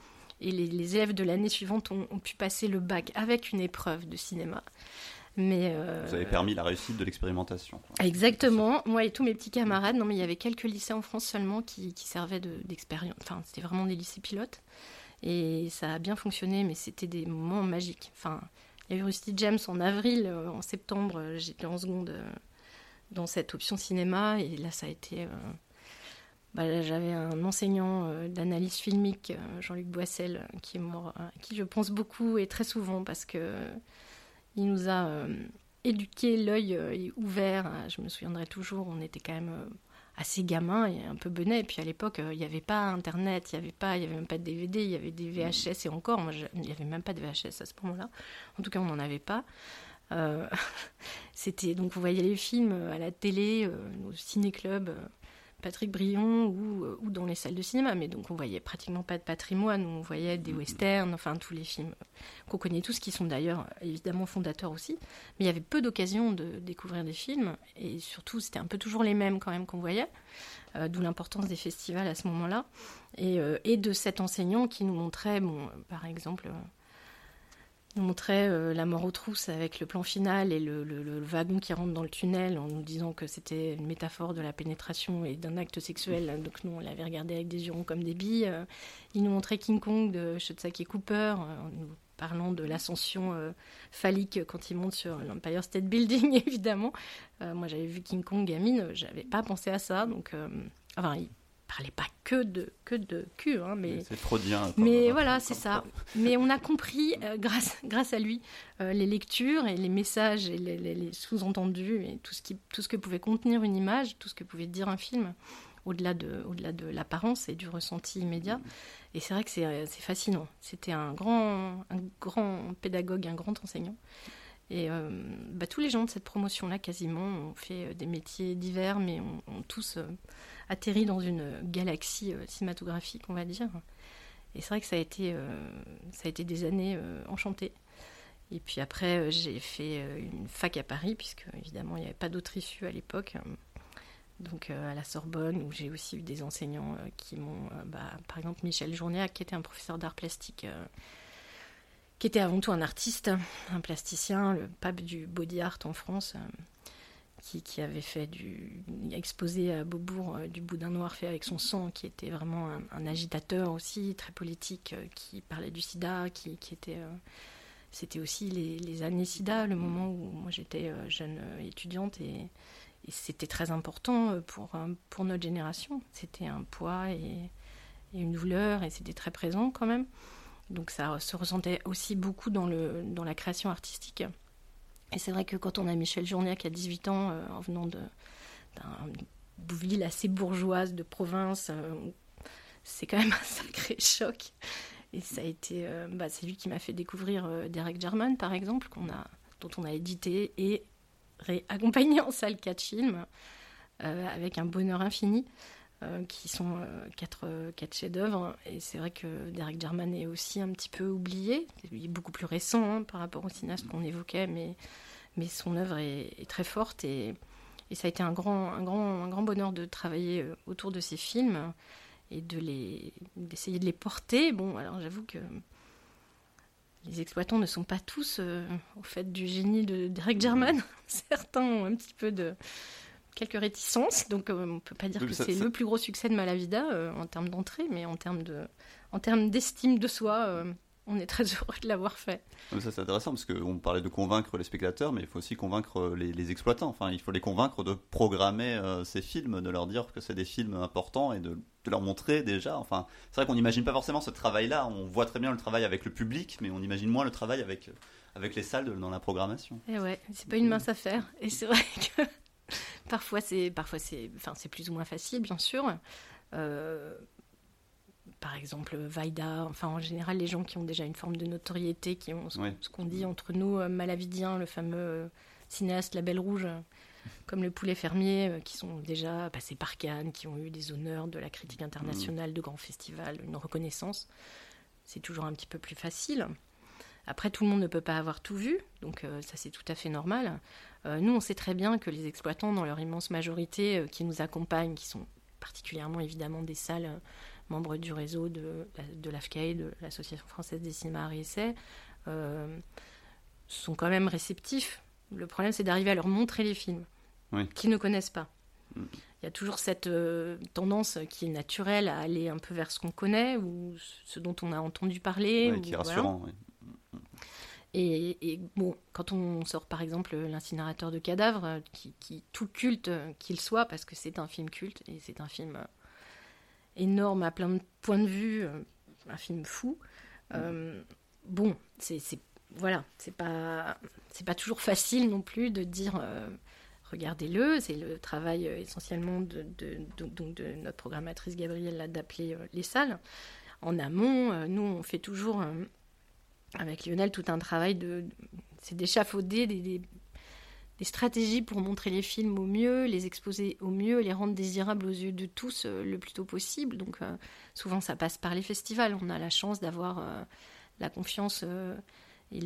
et les, élèves de l'année suivante ont, pu passer le bac avec une épreuve de cinéma. Mais euh, Vous avez permis la réussite de l'expérimentation. Exactement. Moi et tous mes petits camarades, non mais il y avait quelques lycées en France seulement qui, servaient d'expérience. enfin, c'était vraiment des lycées pilotes. Et ça a bien fonctionné, mais c'était des moments magiques. Enfin, il y a eu Rusty James en avril, euh, en septembre, euh, j'étais en seconde dans cette option cinéma, et là ça a été bah, j'avais un enseignant euh, d'analyse filmique, euh, Jean-Luc Boissel, euh, qui est mort, à qui je pense beaucoup et très souvent parce que il nous a éduqué l'œil ouvert. Je me souviendrai toujours, on était quand même assez gamin et un peu benet. Et puis à l'époque, il n'y avait pas Internet, il n'y avait pas, il y avait même pas de DVD, il y avait des VHS et encore, il n'y avait même pas de VHS à ce moment-là. En tout cas, on n'en avait pas. C'était donc vous voyez les films à la télé, au ciné-club. Patrick Brion ou, ou, dans les salles de cinéma. Mais donc on voyait pratiquement pas de patrimoine, on voyait des westerns, enfin tous les films qu'on connaît tous, qui sont d'ailleurs évidemment fondateurs aussi. Mais il y avait peu d'occasions de découvrir des films, et surtout c'était un peu toujours les mêmes quand même qu'on voyait, euh, d'où l'importance des festivals à ce moment-là, et, euh, et, de cet enseignant qui nous montrait, bon, par exemple nous montrait euh, la mort aux trousses avec le plan final et le, wagon qui rentre dans le tunnel en nous disant que c'était une métaphore de la pénétration et d'un acte sexuel. Donc nous, on l'avait regardé avec des yeux comme des billes. Euh, il nous montrait King Kong de Shotsaki Cooper euh, en nous parlant de l'ascension phallique quand il monte sur l'Empire State Building, évidemment. moi, j'avais vu King Kong gamine, j'avais pas pensé à ça. Donc, enfin, parlait pas que de que de cul, hein, mais c'est trop bien. Mais voilà, c'est ça. Mais on a compris euh, grâce grâce à lui euh, les lectures et les messages et les, sous-entendus et tout ce qui tout ce que pouvait contenir une image, tout ce que pouvait dire un film, au-delà de au-delà de l'apparence et du ressenti immédiat. Et c'est vrai que c'est fascinant. C'était un grand un grand pédagogue, un grand enseignant. Et euh, bah, tous les gens de cette promotion-là, quasiment, ont fait des métiers divers, mais ont, tous atterri dans une galaxie euh, cinématographique, on va dire. Et c'est vrai que ça a été, euh, ça a été des années euh, enchantées. Et puis après, j'ai fait une fac à Paris, puisque évidemment, il n'y avait pas d'autre issue à l'époque. Donc à la Sorbonne, où j'ai aussi eu des enseignants qui m'ont, bah, par exemple Michel Journiac, qui était un professeur d'art plastique, qui était avant tout un artiste, un plasticien, le pape du body art en France, qui, avait fait du exposé à Beaubourg euh, du boudin noir fait avec son sang, qui était vraiment un, agitateur aussi, très politique, euh, qui parlait du sida, qui, était. Euh, c'était aussi les, années sida, le moment où moi j'étais jeune étudiante et, c'était très important pour, pour notre génération. C'était un poids et, une douleur et c'était très présent quand même. Donc ça se ressentait aussi beaucoup dans, le, dans la création artistique. Et c'est vrai que quand on a Michel Journiac à 18 ans, euh, en venant d'une ville assez bourgeoise de province, euh, c'est quand même un sacré choc. Et ça a été, euh, bah, c'est lui qui m'a fait découvrir Derek Jarman, par exemple, dont on a édité et accompagné en salle quatre films, avec un bonheur infini. Qui sont quatre, quatre chefs-d'œuvre. Et c'est vrai que Derek Jarman est aussi un petit peu oublié. Il est beaucoup plus récent hein, par rapport au cinéaste qu'on évoquait, mais mais son œuvre est, très forte et, ça a été un grand, un, grand, un grand bonheur de travailler euh, autour de ces films et d'essayer de les porter. Bon, alors j'avoue que les exploitants ne sont pas tous euh, au fait du génie de Derek German. Certains ont un petit peu de quelques réticences, donc euh, on peut pas dire que c'est le plus gros succès de Malavida en termes d'entrée, mais en termes de en termes d'estime de soi on est très heureux de l'avoir fait. Ça c'est intéressant parce qu'on parlait de convaincre les spectateurs, mais il faut aussi convaincre les, exploitants. Enfin, il faut les convaincre de programmer euh, ces films, de leur dire que c'est des films importants et de de leur montrer déjà. Enfin, c'est vrai qu'on n'imagine pas forcément ce travail-là. On voit très bien le travail avec le public, mais on imagine moins le travail avec, avec les salles dans la programmation. Et ouais, c'est pas une mince affaire. Et c'est vrai que parfois c'est parfois c'est enfin c'est plus ou moins facile, bien sûr. Euh, par exemple, Vaida, enfin en général les gens qui ont déjà une forme de notoriété, qui ont ce, qu'on dit entre nous, euh, Malavidien, le fameux euh, cinéaste La Belle Rouge, comme le poulet fermier, qui sont déjà passés par Cannes, qui ont eu des honneurs de la critique internationale, de grands festivals, une reconnaissance. C'est toujours un petit peu plus facile. Après, tout le monde ne peut pas avoir tout vu, donc euh, ça c'est tout à fait normal. Euh, nous, on sait très bien que les exploitants, dans leur immense majorité, qui nous accompagnent, qui sont particulièrement évidemment des salles membres du réseau de, de l'AFCAE, de l'Association française des cinémas et essais, sont quand même réceptifs. Le problème, c'est d'arriver à leur montrer les films qui ne connaissent pas. Mm. Il y a toujours cette euh, tendance qui est naturelle à aller un peu vers ce qu'on connaît ou ce dont on a entendu parler. qui est rassurant. Et, bon, quand on sort par exemple l'incinérateur de cadavres, qui, tout culte qu'il soit, parce que c'est un film culte et c'est un film énorme à plein de points de vue, euh, un film fou. Euh, bon, c'est voilà, pas c'est pas toujours facile non plus de dire regardez-le. C'est le travail euh, essentiellement de, donc de notre programmatrice Gabrielle d'appeler euh, les salles. En amont, euh, nous, on fait toujours, avec Lionel, tout un travail de. C'est d'échafauder des, des, stratégies pour montrer les films au mieux, les exposer au mieux, les rendre désirables aux yeux de tous le plus tôt possible. Donc, souvent, ça passe par les festivals. On a la chance d'avoir la confiance et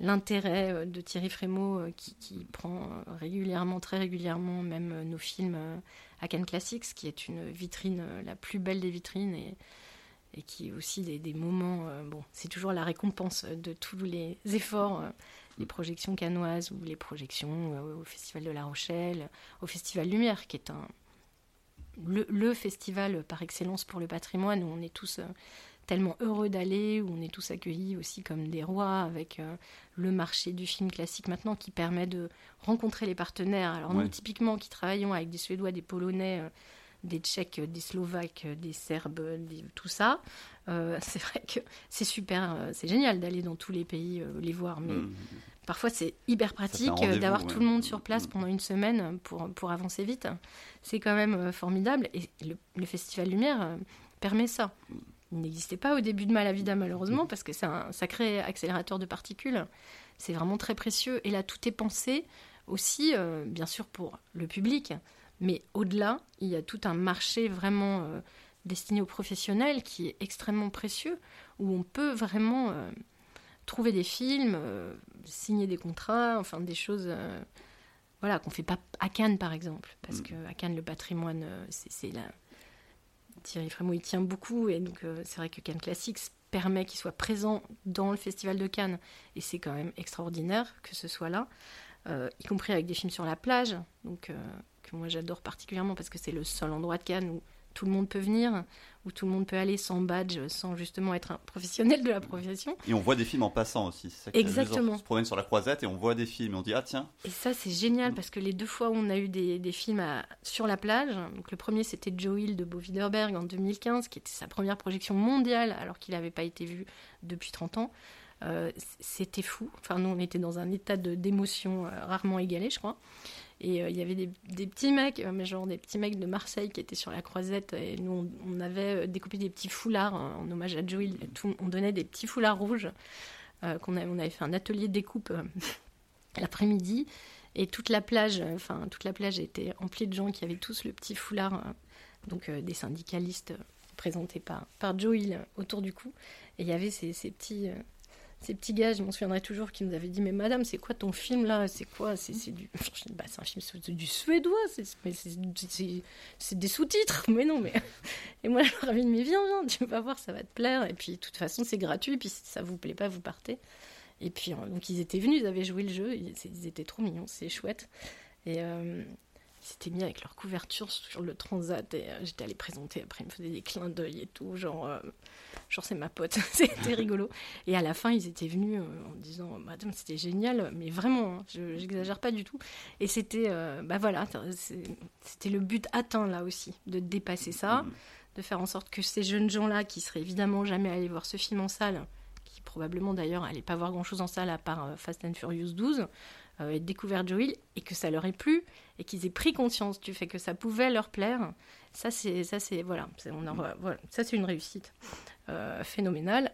l'intérêt euh, de Thierry Frémaux euh, qui, prend euh, régulièrement, très régulièrement, même nos films à Cannes Classics, qui est une vitrine, la plus belle des vitrines et qui est aussi des, moments. bon, c'est toujours la récompense de tous les efforts, les projections canoises ou les projections au Festival de La Rochelle, au Festival Lumière, qui est un le, le festival par excellence pour le patrimoine où on est tous tellement heureux d'aller, où on est tous accueillis aussi comme des rois, avec euh, le marché du film classique maintenant qui permet de rencontrer les partenaires. Alors nous, typiquement, qui travaillons avec des Suédois, des Polonais, euh, des Tchèques, des Slovaques, des Serbes, tout ça, euh, c'est vrai que c'est super, c'est génial d'aller dans tous les pays les voir, mais mmh. parfois c'est hyper pratique d'avoir tout le monde sur place mmh. pendant une semaine pour, pour avancer vite. C'est quand même formidable et le, le Festival Lumière permet ça. Mmh il n'existait pas au début de Malavida malheureusement parce que c'est un sacré accélérateur de particules. C'est vraiment très précieux et là tout est pensé aussi euh, bien sûr pour le public, mais au-delà il y a tout un marché vraiment euh, destiné aux professionnels qui est extrêmement précieux où on peut vraiment euh, trouver des films, signer des contrats, enfin des choses voilà qu'on fait pas à Cannes par exemple. Parce mm. que à Cannes le patrimoine c'est la Thierry Frémaux il tient beaucoup et donc euh, c'est vrai que Cannes Classics permet qu'il soit présent dans le festival de Cannes. Et c'est quand même extraordinaire que ce soit là, euh, y compris avec des films sur la plage, donc euh, que moi j'adore particulièrement parce que c'est le seul endroit de Cannes où tout le monde peut venir, où tout le monde peut aller sans badge, sans justement être un professionnel de la profession. Et on voit des films en passant aussi. Ça Exactement. On se promène sur la croisette et on voit des films et on dit ah tiens. Et ça c'est génial parce que les deux fois où on a eu des, des films sur la plage, donc le premier c'était Joe Hill de Bo Widerberg en 2015, qui était sa première projection mondiale alors qu'il n'avait pas été vu depuis 30 ans. Euh, c'était fou. Enfin, nous, on était dans un état d'émotion euh, rarement égalé, je crois. Et euh, il y avait des, petits mecs, mais genre des petits mecs de Marseille qui étaient sur la croisette. Et nous, on, avait découpé des petits foulards en, hommage à Joey. on donnait des petits foulards rouges. on avait fait un atelier de découpe l'après-midi. Et toute la plage, enfin, toute la plage était emplie de gens qui avaient tous le petit foulard, donc des syndicalistes présentés par, par Joey autour du cou. Et il y avait ces petits ces petits gars, je m'en souviendrai toujours, qui nous avaient dit Mais madame, c'est quoi ton film là? C'est quoi? C'est du... bah, un film du suédois, c'est des sous-titres. Mais non, mais. Et moi, je leur avais dit Mais viens, viens, tu vas voir, ça va te plaire. Et puis, de toute façon, c'est gratuit. Et puis, si ça vous plaît pas, vous partez. Et puis, donc, ils étaient venus, ils avaient joué le jeu. Ils, étaient trop mignons, c'est chouette. Et. Euh, ils s'étaient mis avec leur couverture sur le transat et euh, j'étais allée présenter. Après, ils me faisaient des clins d'œil et tout, genre, euh, genre c'est ma pote. c'était rigolo. Et à la fin, ils étaient venus euh, en disant Madame, c'était génial, mais vraiment, hein, je j'exagère pas du tout. Et c'était, bah voilà, c'était le but atteint là aussi, de dépasser ça, de faire en sorte que ces jeunes gens-là, qui seraient évidemment jamais allés voir ce film en salle, qui probablement d'ailleurs n'allaient pas voir grand-chose en salle à part Fast and Furious 12, euh, découvert Joey et que ça leur ait plu et qu'ils aient pris conscience du fait que ça pouvait leur plaire. Ça, c'est, ça, c'est, voilà, on voilà, ça, c'est une réussite euh, phénoménale.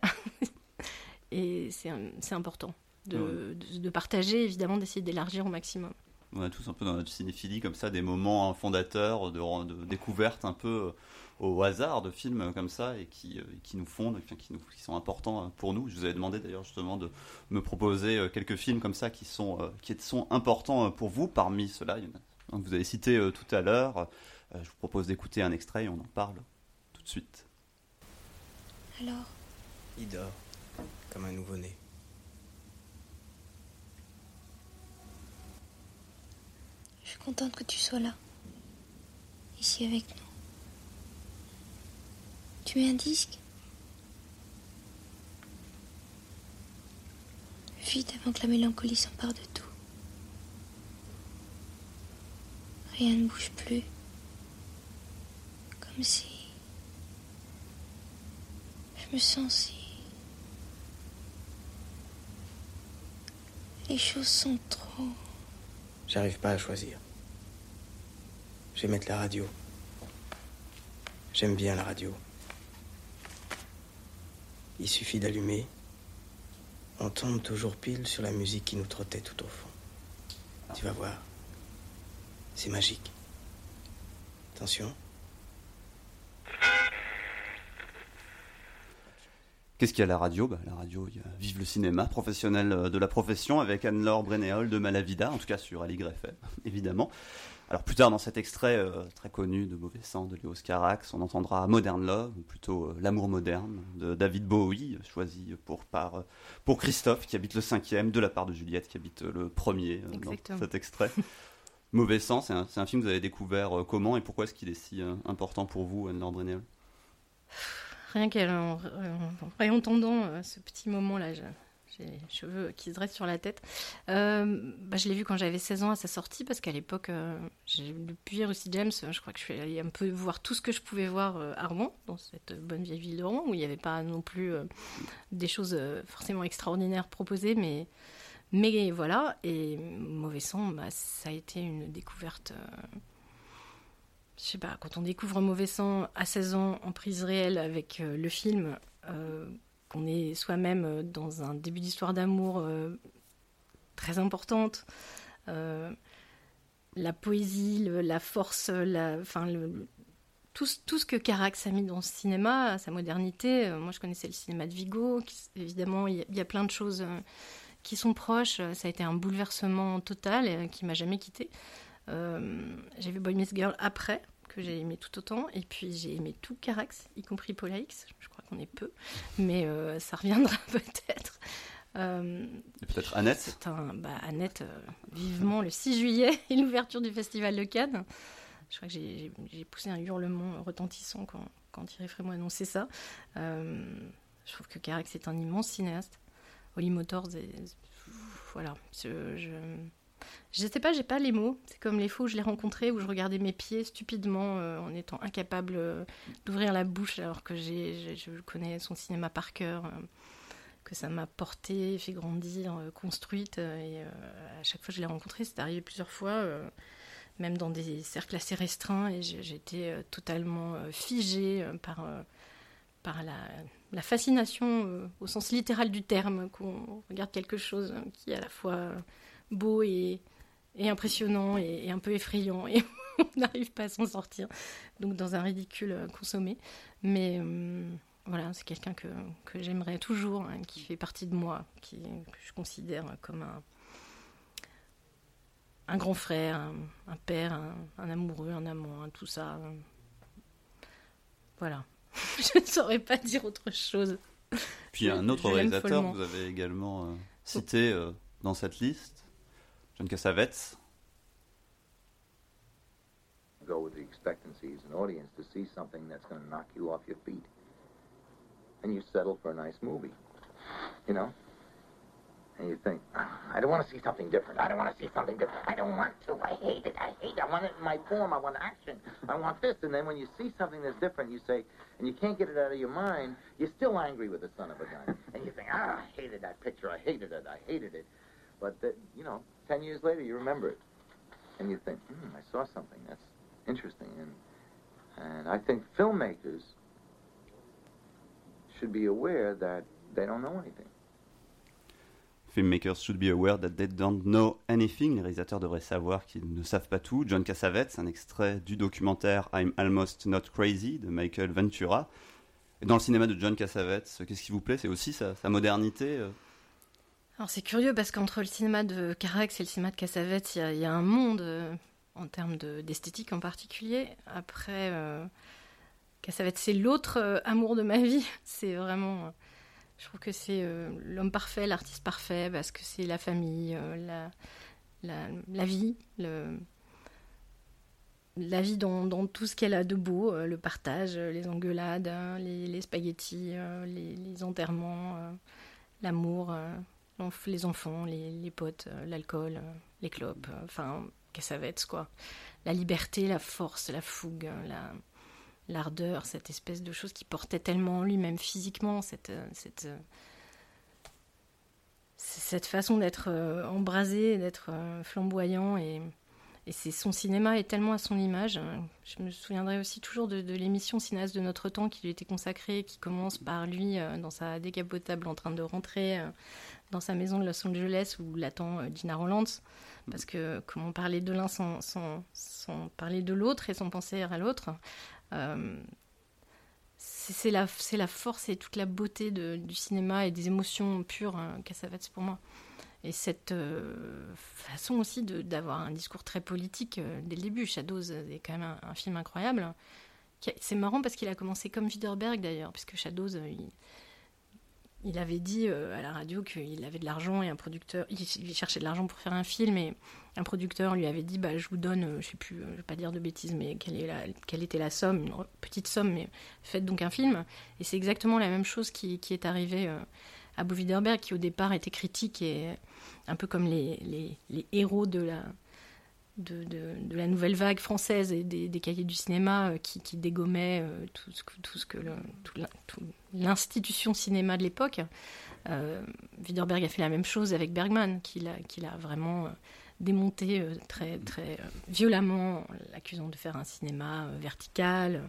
et c'est, c'est important de, de, partager, évidemment, d'essayer d'élargir au maximum. On a tous un peu dans notre cinéphilie comme ça des moments fondateurs de, de découverte un peu au hasard de films comme ça et qui, euh, qui nous fondent, qui, nous, qui sont importants pour nous. Je vous avais demandé d'ailleurs justement de me proposer euh, quelques films comme ça qui sont, euh, qui sont importants pour vous. Parmi ceux-là, vous avez cité tout à l'heure. Je vous propose d'écouter un extrait et on en parle tout de suite. Alors? Il dort, comme un nouveau-né. Je suis contente que tu sois là, ici avec nous. Tu mets un disque? Vite avant que la mélancolie s'empare de tout. Rien ne bouge plus. Comme si... Je me sens si... Les choses sont trop... J'arrive pas à choisir. Je vais mettre la radio. J'aime bien la radio. Il suffit d'allumer. On tombe toujours pile sur la musique qui nous trottait tout au fond. Tu vas voir. C'est magique. Attention. Qu'est-ce qu'il y a à la radio? Bah, La radio, il y a Vive le cinéma, professionnel euh, de la profession, avec Anne-Laure Brenéol de Malavida, en tout cas sur Aligre FM, évidemment. Alors plus tard dans cet extrait euh, très connu de Mauvais Sang de Léo Carax, on entendra Modern Love, ou plutôt euh, L'amour moderne de David Bowie, choisi pour, par, euh, pour Christophe qui habite le cinquième, de la part de Juliette qui habite le premier dans cet extrait. Mauvais Sang, c'est un, film que vous avez découvert comment et pourquoi est-ce qu'il est si important pour vous, Anne-Laure Rien qu'en entendant ce petit moment-là, les cheveux qui se dressent sur la tête. Euh, bah, je l'ai vu quand j'avais 16 ans à sa sortie, parce qu'à l'époque, euh, depuis Rusty James, je crois que je suis allée un peu voir tout ce que je pouvais voir euh, à Rouen, dans cette bonne vieille ville de Rouen, où il n'y avait pas non plus des choses forcément extraordinaires proposées, mais, mais voilà. Et Mauvais Sang, bah, ça a été une découverte. je sais pas, quand on découvre Mauvais Sang à 16 ans en prise réelle avec le film qu'on est soi-même euh, dans un début d'histoire d'amour euh, très importante. Euh, la poésie, la force, tout, ce que Carax a mis dans ce cinéma, sa modernité. moi, je connaissais le cinéma de Vigo. évidemment, il y, a plein de choses qui sont proches. Ça a été un bouleversement total qui m'a jamais quitté. j'ai vu Boy Miss Girl après, que j'ai aimé tout autant. Et puis j'ai aimé tout Carax, y compris Paula X. Je crois qu'on est peu, mais euh, ça reviendra peut-être. Euh, peut-être Annette un, bah, Annette, euh, vivement le 6 juillet et l'ouverture du Festival de Cannes. Je crois que j'ai poussé un hurlement retentissant quand, quand Thierry Frémaux annonçait ça. je trouve que Carax est un immense cinéaste. Holly Motors, voilà. Je, je, je sais pas, j'ai pas les mots. C'est comme les fois où je l'ai rencontré, où je regardais mes pieds stupidement euh, en étant incapable euh, d'ouvrir la bouche alors que j'ai, je connais son cinéma par cœur, euh, que ça m'a porté, fait grandir, construite. et à chaque fois que je l'ai rencontré, c'est arrivé plusieurs fois, même dans des cercles assez restreints, et j'étais totalement figée par, par la, la fascination au sens littéral du terme, qu'on regarde quelque chose qui est à la fois beau et, impressionnant et, un peu effrayant et on n'arrive pas à s'en sortir. Donc dans un ridicule euh, consommé. Mais euh, voilà, c'est quelqu'un que, que j'aimerais toujours, hein, qui fait partie de moi, qui, que je considère comme un, un grand frère, un, père, un, amoureux, un amant, tout ça. Voilà. je ne saurais pas dire autre chose. Puis un autre réalisateur que vous avez également euh, cité dans cette liste, John Cassavetes. Go with the expectancy as an audience to see something that's going to knock you off your feet. And you settle for a nice movie. You know? And you think, I don't want to see something different. I don't want to see something different. I don't want to. I hate it. I hate it. I want it in my form. I want action. I want this. And then when you see something that's different, you say, and you can't get it out of your mind, you're still angry with the son of a gun. And you think, ah, I hated that picture. I hated it. I hated it. But, the, you know, 10 years later, you remember it. And you think, hmm, I saw something. That's interesting. And, and I think filmmakers should be aware that they don't know anything. Filmmakers should be aware that they don't know anything. Les réalisateurs devraient savoir qu'ils ne savent pas tout. John Cassavetes, un extrait du documentaire I'm Almost Not Crazy de Michael Ventura. Et dans le cinéma de John Cassavetes, qu'est-ce qui vous plaît? C'est aussi sa, sa modernité euh Alors c'est curieux parce qu'entre le cinéma de Carax et le cinéma de Cassavetes, il y, a- un monde euh, en termes de- d'esthétique en particulier. Après, euh, Cassavetes, c'est l'autre euh, amour de ma vie. C'est vraiment. euh, je trouve que c'est l'homme parfait, l'artiste parfait, parce que c'est la famille, la, vie, la vie dans, tout ce qu'elle a de beau, le partage, les engueulades, hein, les, spaghettis, les, enterrements, l'amour, les enfants, les, potes, euh, l'alcool, euh, les clopes, euh, enfin, Cassavetes, quoi. La liberté, la force, la fougue, la, l'ardeur, cette espèce de chose qui portait tellement en lui, même physiquement, cette, cette, cette façon d'être embrasé, d'être flamboyant et, et c'est son cinéma est tellement à son image. Je me souviendrai aussi toujours de, l'émission Cinéaste de notre temps qui lui était consacrée, qui commence par lui dans sa décapotable en train de rentrer dans sa maison de Los Angeles où l'attend euh, Gina Rollins. Parce que comment parler de l'un sans, sans, sans parler de l'autre et sans penser à l'autre euh, c'est la, c'est la force et toute la beauté de- du cinéma et des émotions pures hein, Cassavetes pour moi. Et cette euh, façon aussi de- d'avoir un discours très politique euh, dès le début. Shadows est quand même un, un film incroyable. C'est marrant parce qu'il a commencé comme Widerberg d'ailleurs, puisque Shadows, il, il avait dit euh, à la radio qu'il avait de l'argent et un producteur, il, cherchait de l'argent pour faire un film et un producteur lui avait dit bah, je vous donne, euh, je sais plus, euh, je vais pas dire de bêtises, mais quelle, était la somme, une petite somme, mais faites donc un film. Et c'est exactement la même chose qui, qui est arrivée à Bo Widerberg, qui au départ était critique et un peu comme les, les, les héros de la, de, la nouvelle vague française et des, cahiers du cinéma euh, qui, qui dégommaient euh, tout ce que, que l'institution cinéma de l'époque. Euh, Widerberg a fait la même chose avec Bergman, qu'il a, a vraiment euh, démonté très, très violemment, en l'accusant de faire un cinéma vertical,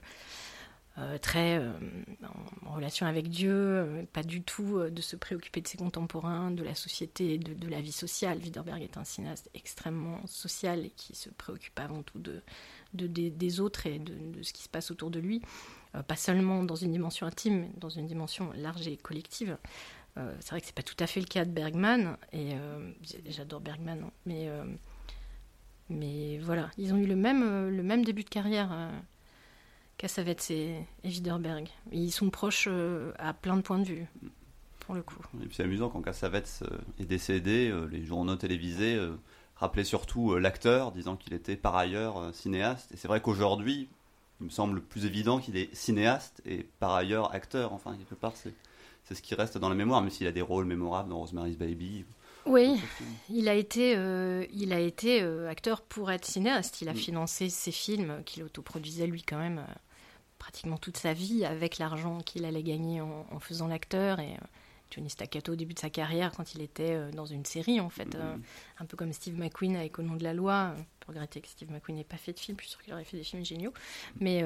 très euh, en, relation avec Dieu, euh, pas du tout euh, de se préoccuper de ses contemporains, de la société, de, la vie sociale. Widerberg est un cinéaste extrêmement social et qui se préoccupe avant tout de, de- des, autres et de, ce qui se passe autour de lui, Euh, pas seulement dans une dimension intime, mais dans une dimension large et collective. Euh, c'est vrai que c'est pas tout à fait le cas de Bergman, et euh, j'adore Bergman, hein, mais, euh, mais voilà, ils ont eu le même, euh, le même début de carrière. euh, Cassavetes et, et Widerberg. Ils sont proches euh, à plein de points de vue, pour le coup. Et puis c'est amusant quand Cassavetes euh, est décédé, euh, les journaux télévisés rappelaient surtout l'acteur, disant qu'il était par ailleurs cinéaste. Et c'est vrai qu'aujourd'hui, il me semble plus évident qu'il est cinéaste et par ailleurs acteur. Enfin, quelque part, c'est c'est ce qui reste dans la mémoire, même s'il a des rôles mémorables dans Rosemary's Baby. Oui, il a été, euh, il a été euh, acteur pour être cinéaste. Il a Mm. financé ses films qu'il autoproduisait lui quand même pratiquement toute sa vie avec l'argent qu'il allait gagner en, en faisant l'acteur. Et euh, Johnny Staccato au début de sa carrière quand il était euh, dans une série en fait, euh, Mhm. un peu comme Steve McQueen avec Au nom de la loi. Pour regretter que Steve McQueen n'ait pas fait de film, je suis sûre qu'il aurait fait des films géniaux. Mais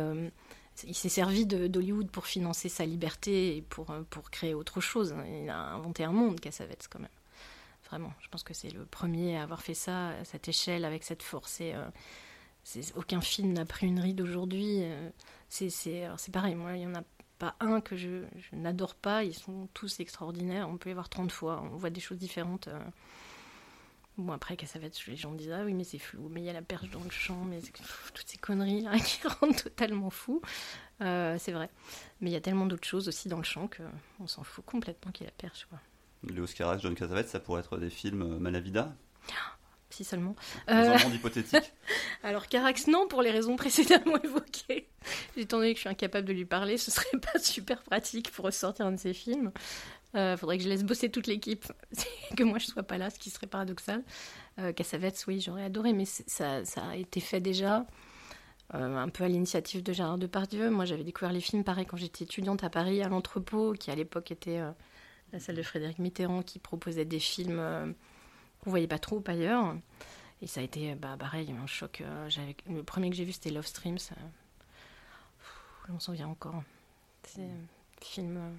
il s'est servi d'Hollywood pour financer sa liberté et pour, pour créer autre chose. Il a inventé un monde, Cassavetes, quand même. Vraiment, je pense que c'est le premier à avoir fait ça à cette échelle, avec cette force. Et, euh, aucun film n'a pris une ride aujourd'hui. euh, c'est pareil, moi, il n'y en a pas un que je, je n'adore pas. Ils sont tous extraordinaires. On peut les voir 30 fois. On voit des choses différentes. euh. Bon, après, Cassavetes, les gens disent Ah oui, mais c'est flou, mais il y a la perche dans le champ, mais pff, toutes ces conneries qui rendent totalement fou. Euh, c'est vrai. Mais il y a tellement d'autres choses aussi dans le champ qu'on s'en fout complètement qu'il y ait la perche. Quoi. Les Oscars, John Cassavetes, ça pourrait être des films euh, Malavida, Si seulement. dans Euh, un monde hypothétique. Alors Carax, non, pour les raisons précédemment évoquées. Étant donné que je suis incapable de lui parler, ce serait pas super pratique pour ressortir un de ses films. Il faudrait que je laisse bosser toute l'équipe, que moi je sois pas là, ce qui serait paradoxal. Cassavetes, oui, j'aurais adoré, mais ça, ça, a été fait déjà. un peu à l'initiative de Gérard Depardieu. Moi, j'avais découvert les films, pareil, quand j'étais étudiante à Paris, à l'entrepôt, qui à l'époque était la salle de Frédéric Mitterrand, qui proposait des films qu'on voyait pas trop ailleurs. Et ça a été bah, pareil, un choc. Euh, le premier que j'ai vu, c'était Love Streams. on s'en vient encore. C'est un film euh,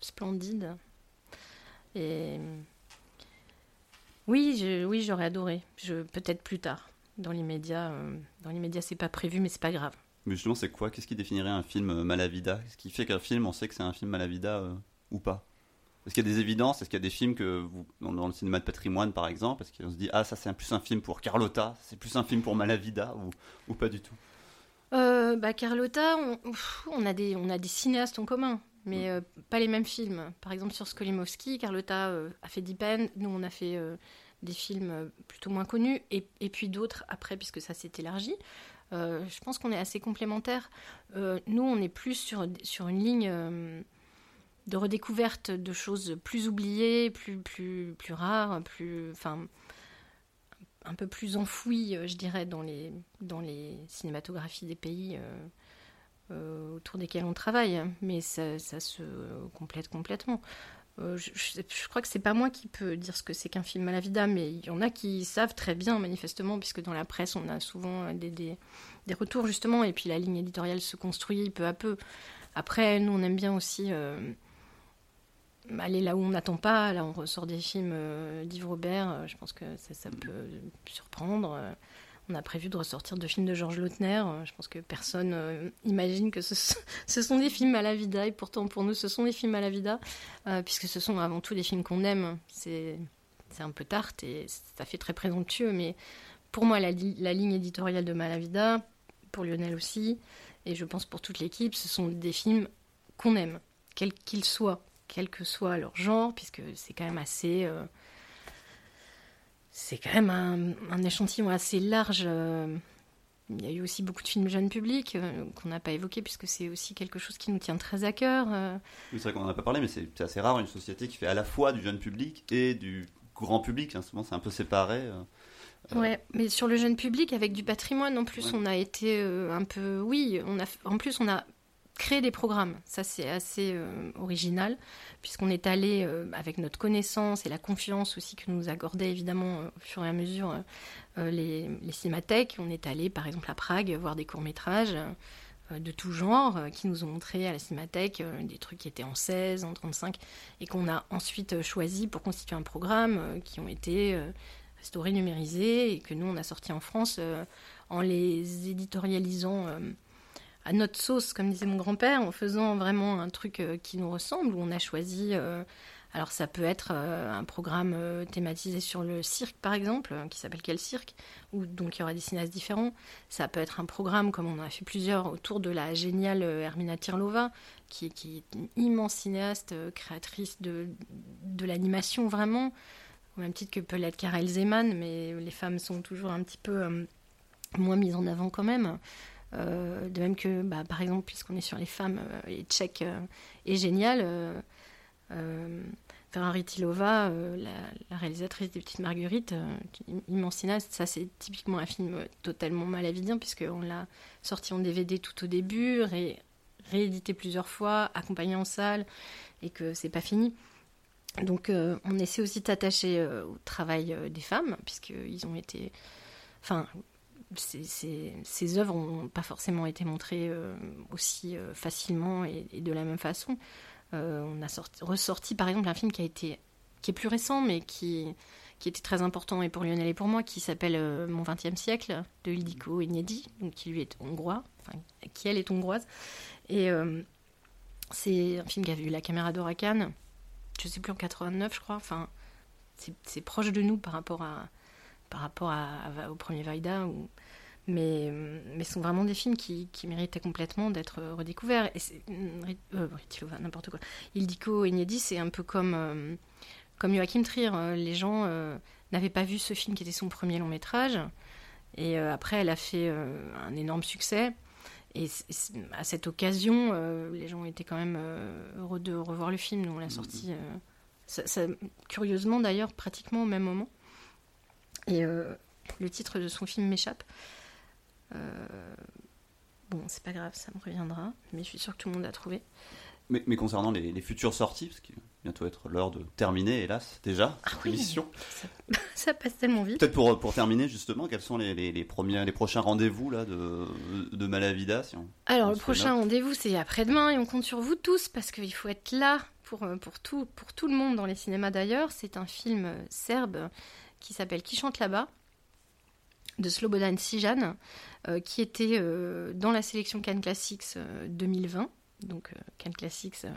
splendide. Et oui, oui, j'aurais adoré. Je peut-être plus tard. Dans l'immédiat, euh, dans l'immédiat, c'est pas prévu, mais c'est pas grave. Mais justement, c'est quoi? Qu'est-ce qui définirait un film Malavida? Qu'est-ce qui fait qu'un film, on sait que c'est un film Malavida ou pas? Est-ce qu'il y a des évidences Est-ce qu'il y a des films que vous, dans, le cinéma de patrimoine par exemple, est-ce qu'on se dit ah ça c'est plus un film pour Carlotta, c'est plus un film pour Malavida ou, ou pas du tout? Euh, bah, Carlotta, on, a des, on a des cinéastes en commun, mais mm. euh, pas les mêmes films. Par exemple sur Skolimowski, Carlotta euh, a fait Deep End, nous on a fait des films plutôt moins connus, et, et puis d'autres après puisque ça s'est élargi. je pense qu'on est assez complémentaires. nous on est plus sur, sur une ligne de redécouverte de choses plus oubliées, plus, plus, plus rares, plus, enfin, un peu plus enfouies, euh, je dirais, dans les, dans les cinématographies des pays euh, euh, autour desquels on travaille. Mais ça, se complète complètement. je, crois que c'est pas moi qui peux dire ce que c'est qu'un film à la vida, mais il y en a qui savent très bien, manifestement, puisque dans la presse, on a souvent des, des, des retours, justement, et puis la ligne éditoriale se construit peu à peu. Après, nous, on aime bien aussi aller là où on n'attend pas. Là, on ressort des films euh, d'Yves Robert. Euh, je pense que ça, peut surprendre. Euh, on a prévu de ressortir deux films de Georges Lautner. Je pense que personne imagine que ce, sont des films à la vida. Et pourtant, pour nous, ce sont des films à la vida, puisque ce sont avant tout des films qu'on aime. C'est un peu tarte et ça fait très présomptueux. Mais pour moi, la ligne éditoriale de Malavida, pour Lionel aussi, et je pense pour toute l'équipe, ce sont des films qu'on aime, quels qu'ils soient quel que soit leur genre, puisque c'est quand même assez. Euh, c'est quand même un, échantillon assez large. Euh, il y a eu aussi beaucoup de films jeunes publics euh, qu'on n'a pas évoqués, puisque c'est aussi quelque chose qui nous tient très à cœur. Oui, c'est vrai qu'on n'en a pas parlé, mais c'est assez rare une société qui fait à la fois du jeune public et du grand public. Hein. Souvent, c'est un peu séparé. Ouais, mais sur le jeune public, avec du patrimoine, en plus, on a été un peu. Oui, on a, en plus, on a créer des programmes. Ça, c'est assez euh, original, puisqu'on est allé, euh, avec notre connaissance et la confiance aussi que nous accordaient évidemment euh, au fur et à mesure les, les, cinémathèques, on est allé par exemple à Prague voir des courts-métrages de tout genre qui nous ont montré à la cinémathèque des trucs qui étaient en 16, en 35, et qu'on a ensuite choisi pour constituer un programme qui ont été restaurés, numérisés, et que nous, on a sorti en France en les éditorialisant à notre sauce, comme disait mon grand-père, en faisant vraiment un truc euh, qui nous ressemble, où on a choisi. Euh, alors ça peut être euh, un programme thématisé sur le cirque, par exemple, qui s'appelle Quel cirque, où donc il y aura des cinéastes différents. Ça peut être un programme, comme on en a fait plusieurs, autour de la géniale Hermina Tirlova, qui, est une immense cinéaste, créatrice de, de l'animation vraiment, au même titre que peut l'être Karel Zeman, mais les femmes sont toujours un petit peu moins mises en avant quand même. Euh, de même que, bah, par exemple, puisqu'on est sur les femmes, euh, et Tchèque euh, est génial. Ferrari Tilova, la, réalisatrice des Petites Marguerites, immense cinéaste, ça c'est typiquement un film totalement malavidien puisqu'on l'a sorti en DVD tout au début, réédité plusieurs fois, accompagné en salle et que c'est pas fini. Donc on essaie aussi d'attacher au travail des femmes puisqu'ils ont été... ces, œuvres n'ont pas forcément été montrées euh, aussi euh, facilement et, de la même façon. Euh, on a sorti, ressorti par exemple un film qui a été qui est plus récent mais qui qui était très important et pour Lionel et pour moi qui s'appelle Mon XXe siècle de Ildiko donc qui lui est hongrois qui elle est hongroise et c'est un film qui a vu la caméra d'or à Cannes je sais plus en 89 je crois enfin c'est proche de nous par rapport à par rapport au premier Vaida. Ou... Mais, mais ce sont vraiment des films qui, qui méritaient complètement d'être redécouverts. Et euh, n'importe quoi. Egnedi, c'est un peu comme, euh, comme Joachim Trier. Les gens euh, n'avaient pas vu ce film qui était son premier long métrage. Et euh, après, elle a fait un énorme succès. Et à cette occasion, les gens étaient quand même heureux de revoir le film. Nous, on l'a sorti Ça, ça- curieusement d'ailleurs, pratiquement au même moment. Et euh, le titre de son film m'échappe. Euh, bon, c'est pas grave, ça me reviendra, mais je suis sûre que tout le monde a trouvé. Mais, mais concernant les, les futures sorties, parce qu'il va bientôt être l'heure de terminer, hélas, déjà, Ah cette oui. émission. Ça passe tellement vite. Peut-être pour, pour terminer, justement, quels sont les, les, les premiers, les prochains rendez-vous là, de, de Malavida si on- Alors, on le prochain rendez-vous, c'est après-demain et on compte sur vous tous parce qu'il faut être là pour, euh, pour, tout, pour tout le monde dans les cinémas d'ailleurs. C'est un film euh, serbe qui s'appelle Qui chante là-bas de Slobodan Sijan euh, qui était euh, dans la sélection Cannes Classics euh, 2020. Donc, euh, Cannes Classics euh,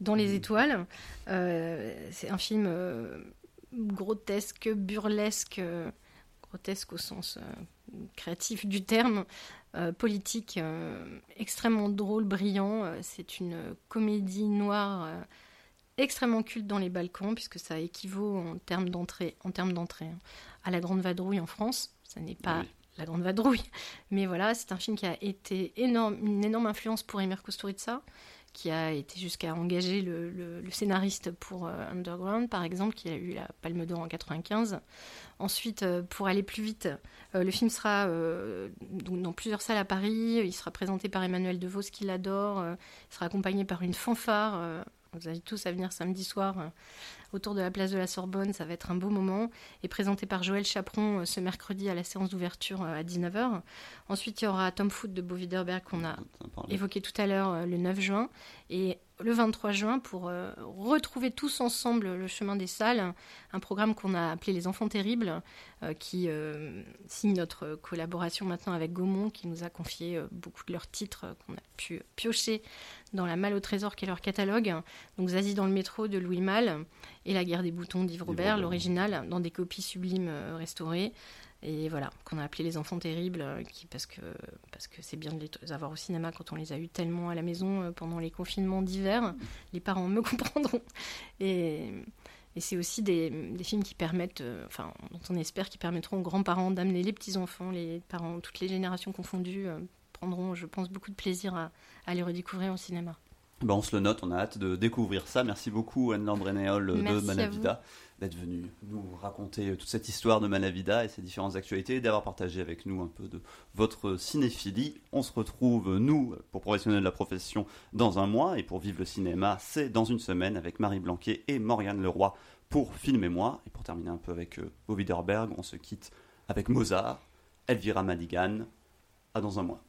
dans les étoiles. Euh, c'est un film euh, grotesque, burlesque, euh, grotesque au sens euh, créatif du terme euh, politique euh, extrêmement drôle, brillant. Euh, c'est une comédie noire euh, extrêmement culte dans les Balkans, puisque ça équivaut en termes d'entrée, en termes d'entrée hein, à la Grande Vadrouille en France. Ça n'est pas Oui. la Grande Vadrouille, mais voilà, c'est un film qui a été énorme, une énorme influence pour Emir Kusturica, qui a été jusqu'à engager le, le- le scénariste pour euh, Underground, par exemple, qui a eu la Palme d'Or en 95. Ensuite, euh, pour aller plus vite, euh, le film sera dans plusieurs salles à Paris. Il sera présenté par Emmanuel DeVos, qui l'adore. Il sera accompagné par une fanfare. Vous invite tous à venir samedi soir euh, autour de la place de la Sorbonne. Ça va être un beau moment. Et présenté par Joël Chaperon euh, ce mercredi à la séance d'ouverture euh, à 19h. Ensuite, il y aura Tom Foot de Beau Widerberg qu'on a évoqué tout à l'heure le 9 juin et le 23 juin pour retrouver tous ensemble le chemin des salles, un programme qu'on a appelé Les Enfants Terribles, qui signe notre collaboration maintenant avec Gaumont, qui nous a confié beaucoup de leurs titres qu'on a pu piocher dans la Malle au Trésor, qui est leur catalogue. Donc Zazie dans le métro de Louis Malle et La guerre des boutons d'Yves Robert, l'original, dans des copies sublimes euh, restaurées. Et voilà, qu'on a appelé les enfants terribles, euh, qui, parce que parce que c'est bien de les avoir au cinéma quand on les a eu tellement à la maison euh, pendant les confinements d'hiver. Les parents me comprendront. Et, et c'est aussi des, des films qui permettent, euh, enfin, dont on espère qu'ils permettront aux grands-parents d'amener les petits-enfants, les parents, toutes les générations confondues, euh, prendront, je pense, beaucoup de plaisir à, à les redécouvrir au cinéma. Ben, on se le note, on a hâte de découvrir ça. Merci beaucoup Anne Lambrenéol de Malavida d'être venue nous raconter toute cette histoire de Malavida et ses différentes actualités et d'avoir partagé avec nous un peu de votre cinéphilie. On se retrouve, nous, pour professionnels de la profession, dans un mois et pour vivre le cinéma, c'est dans une semaine avec Marie Blanquet et Morgane Leroy pour Filmer moi. Et pour terminer un peu avec euh, Bo Widerberg, on se quitte avec Mozart, Elvira Madigan. À dans un mois.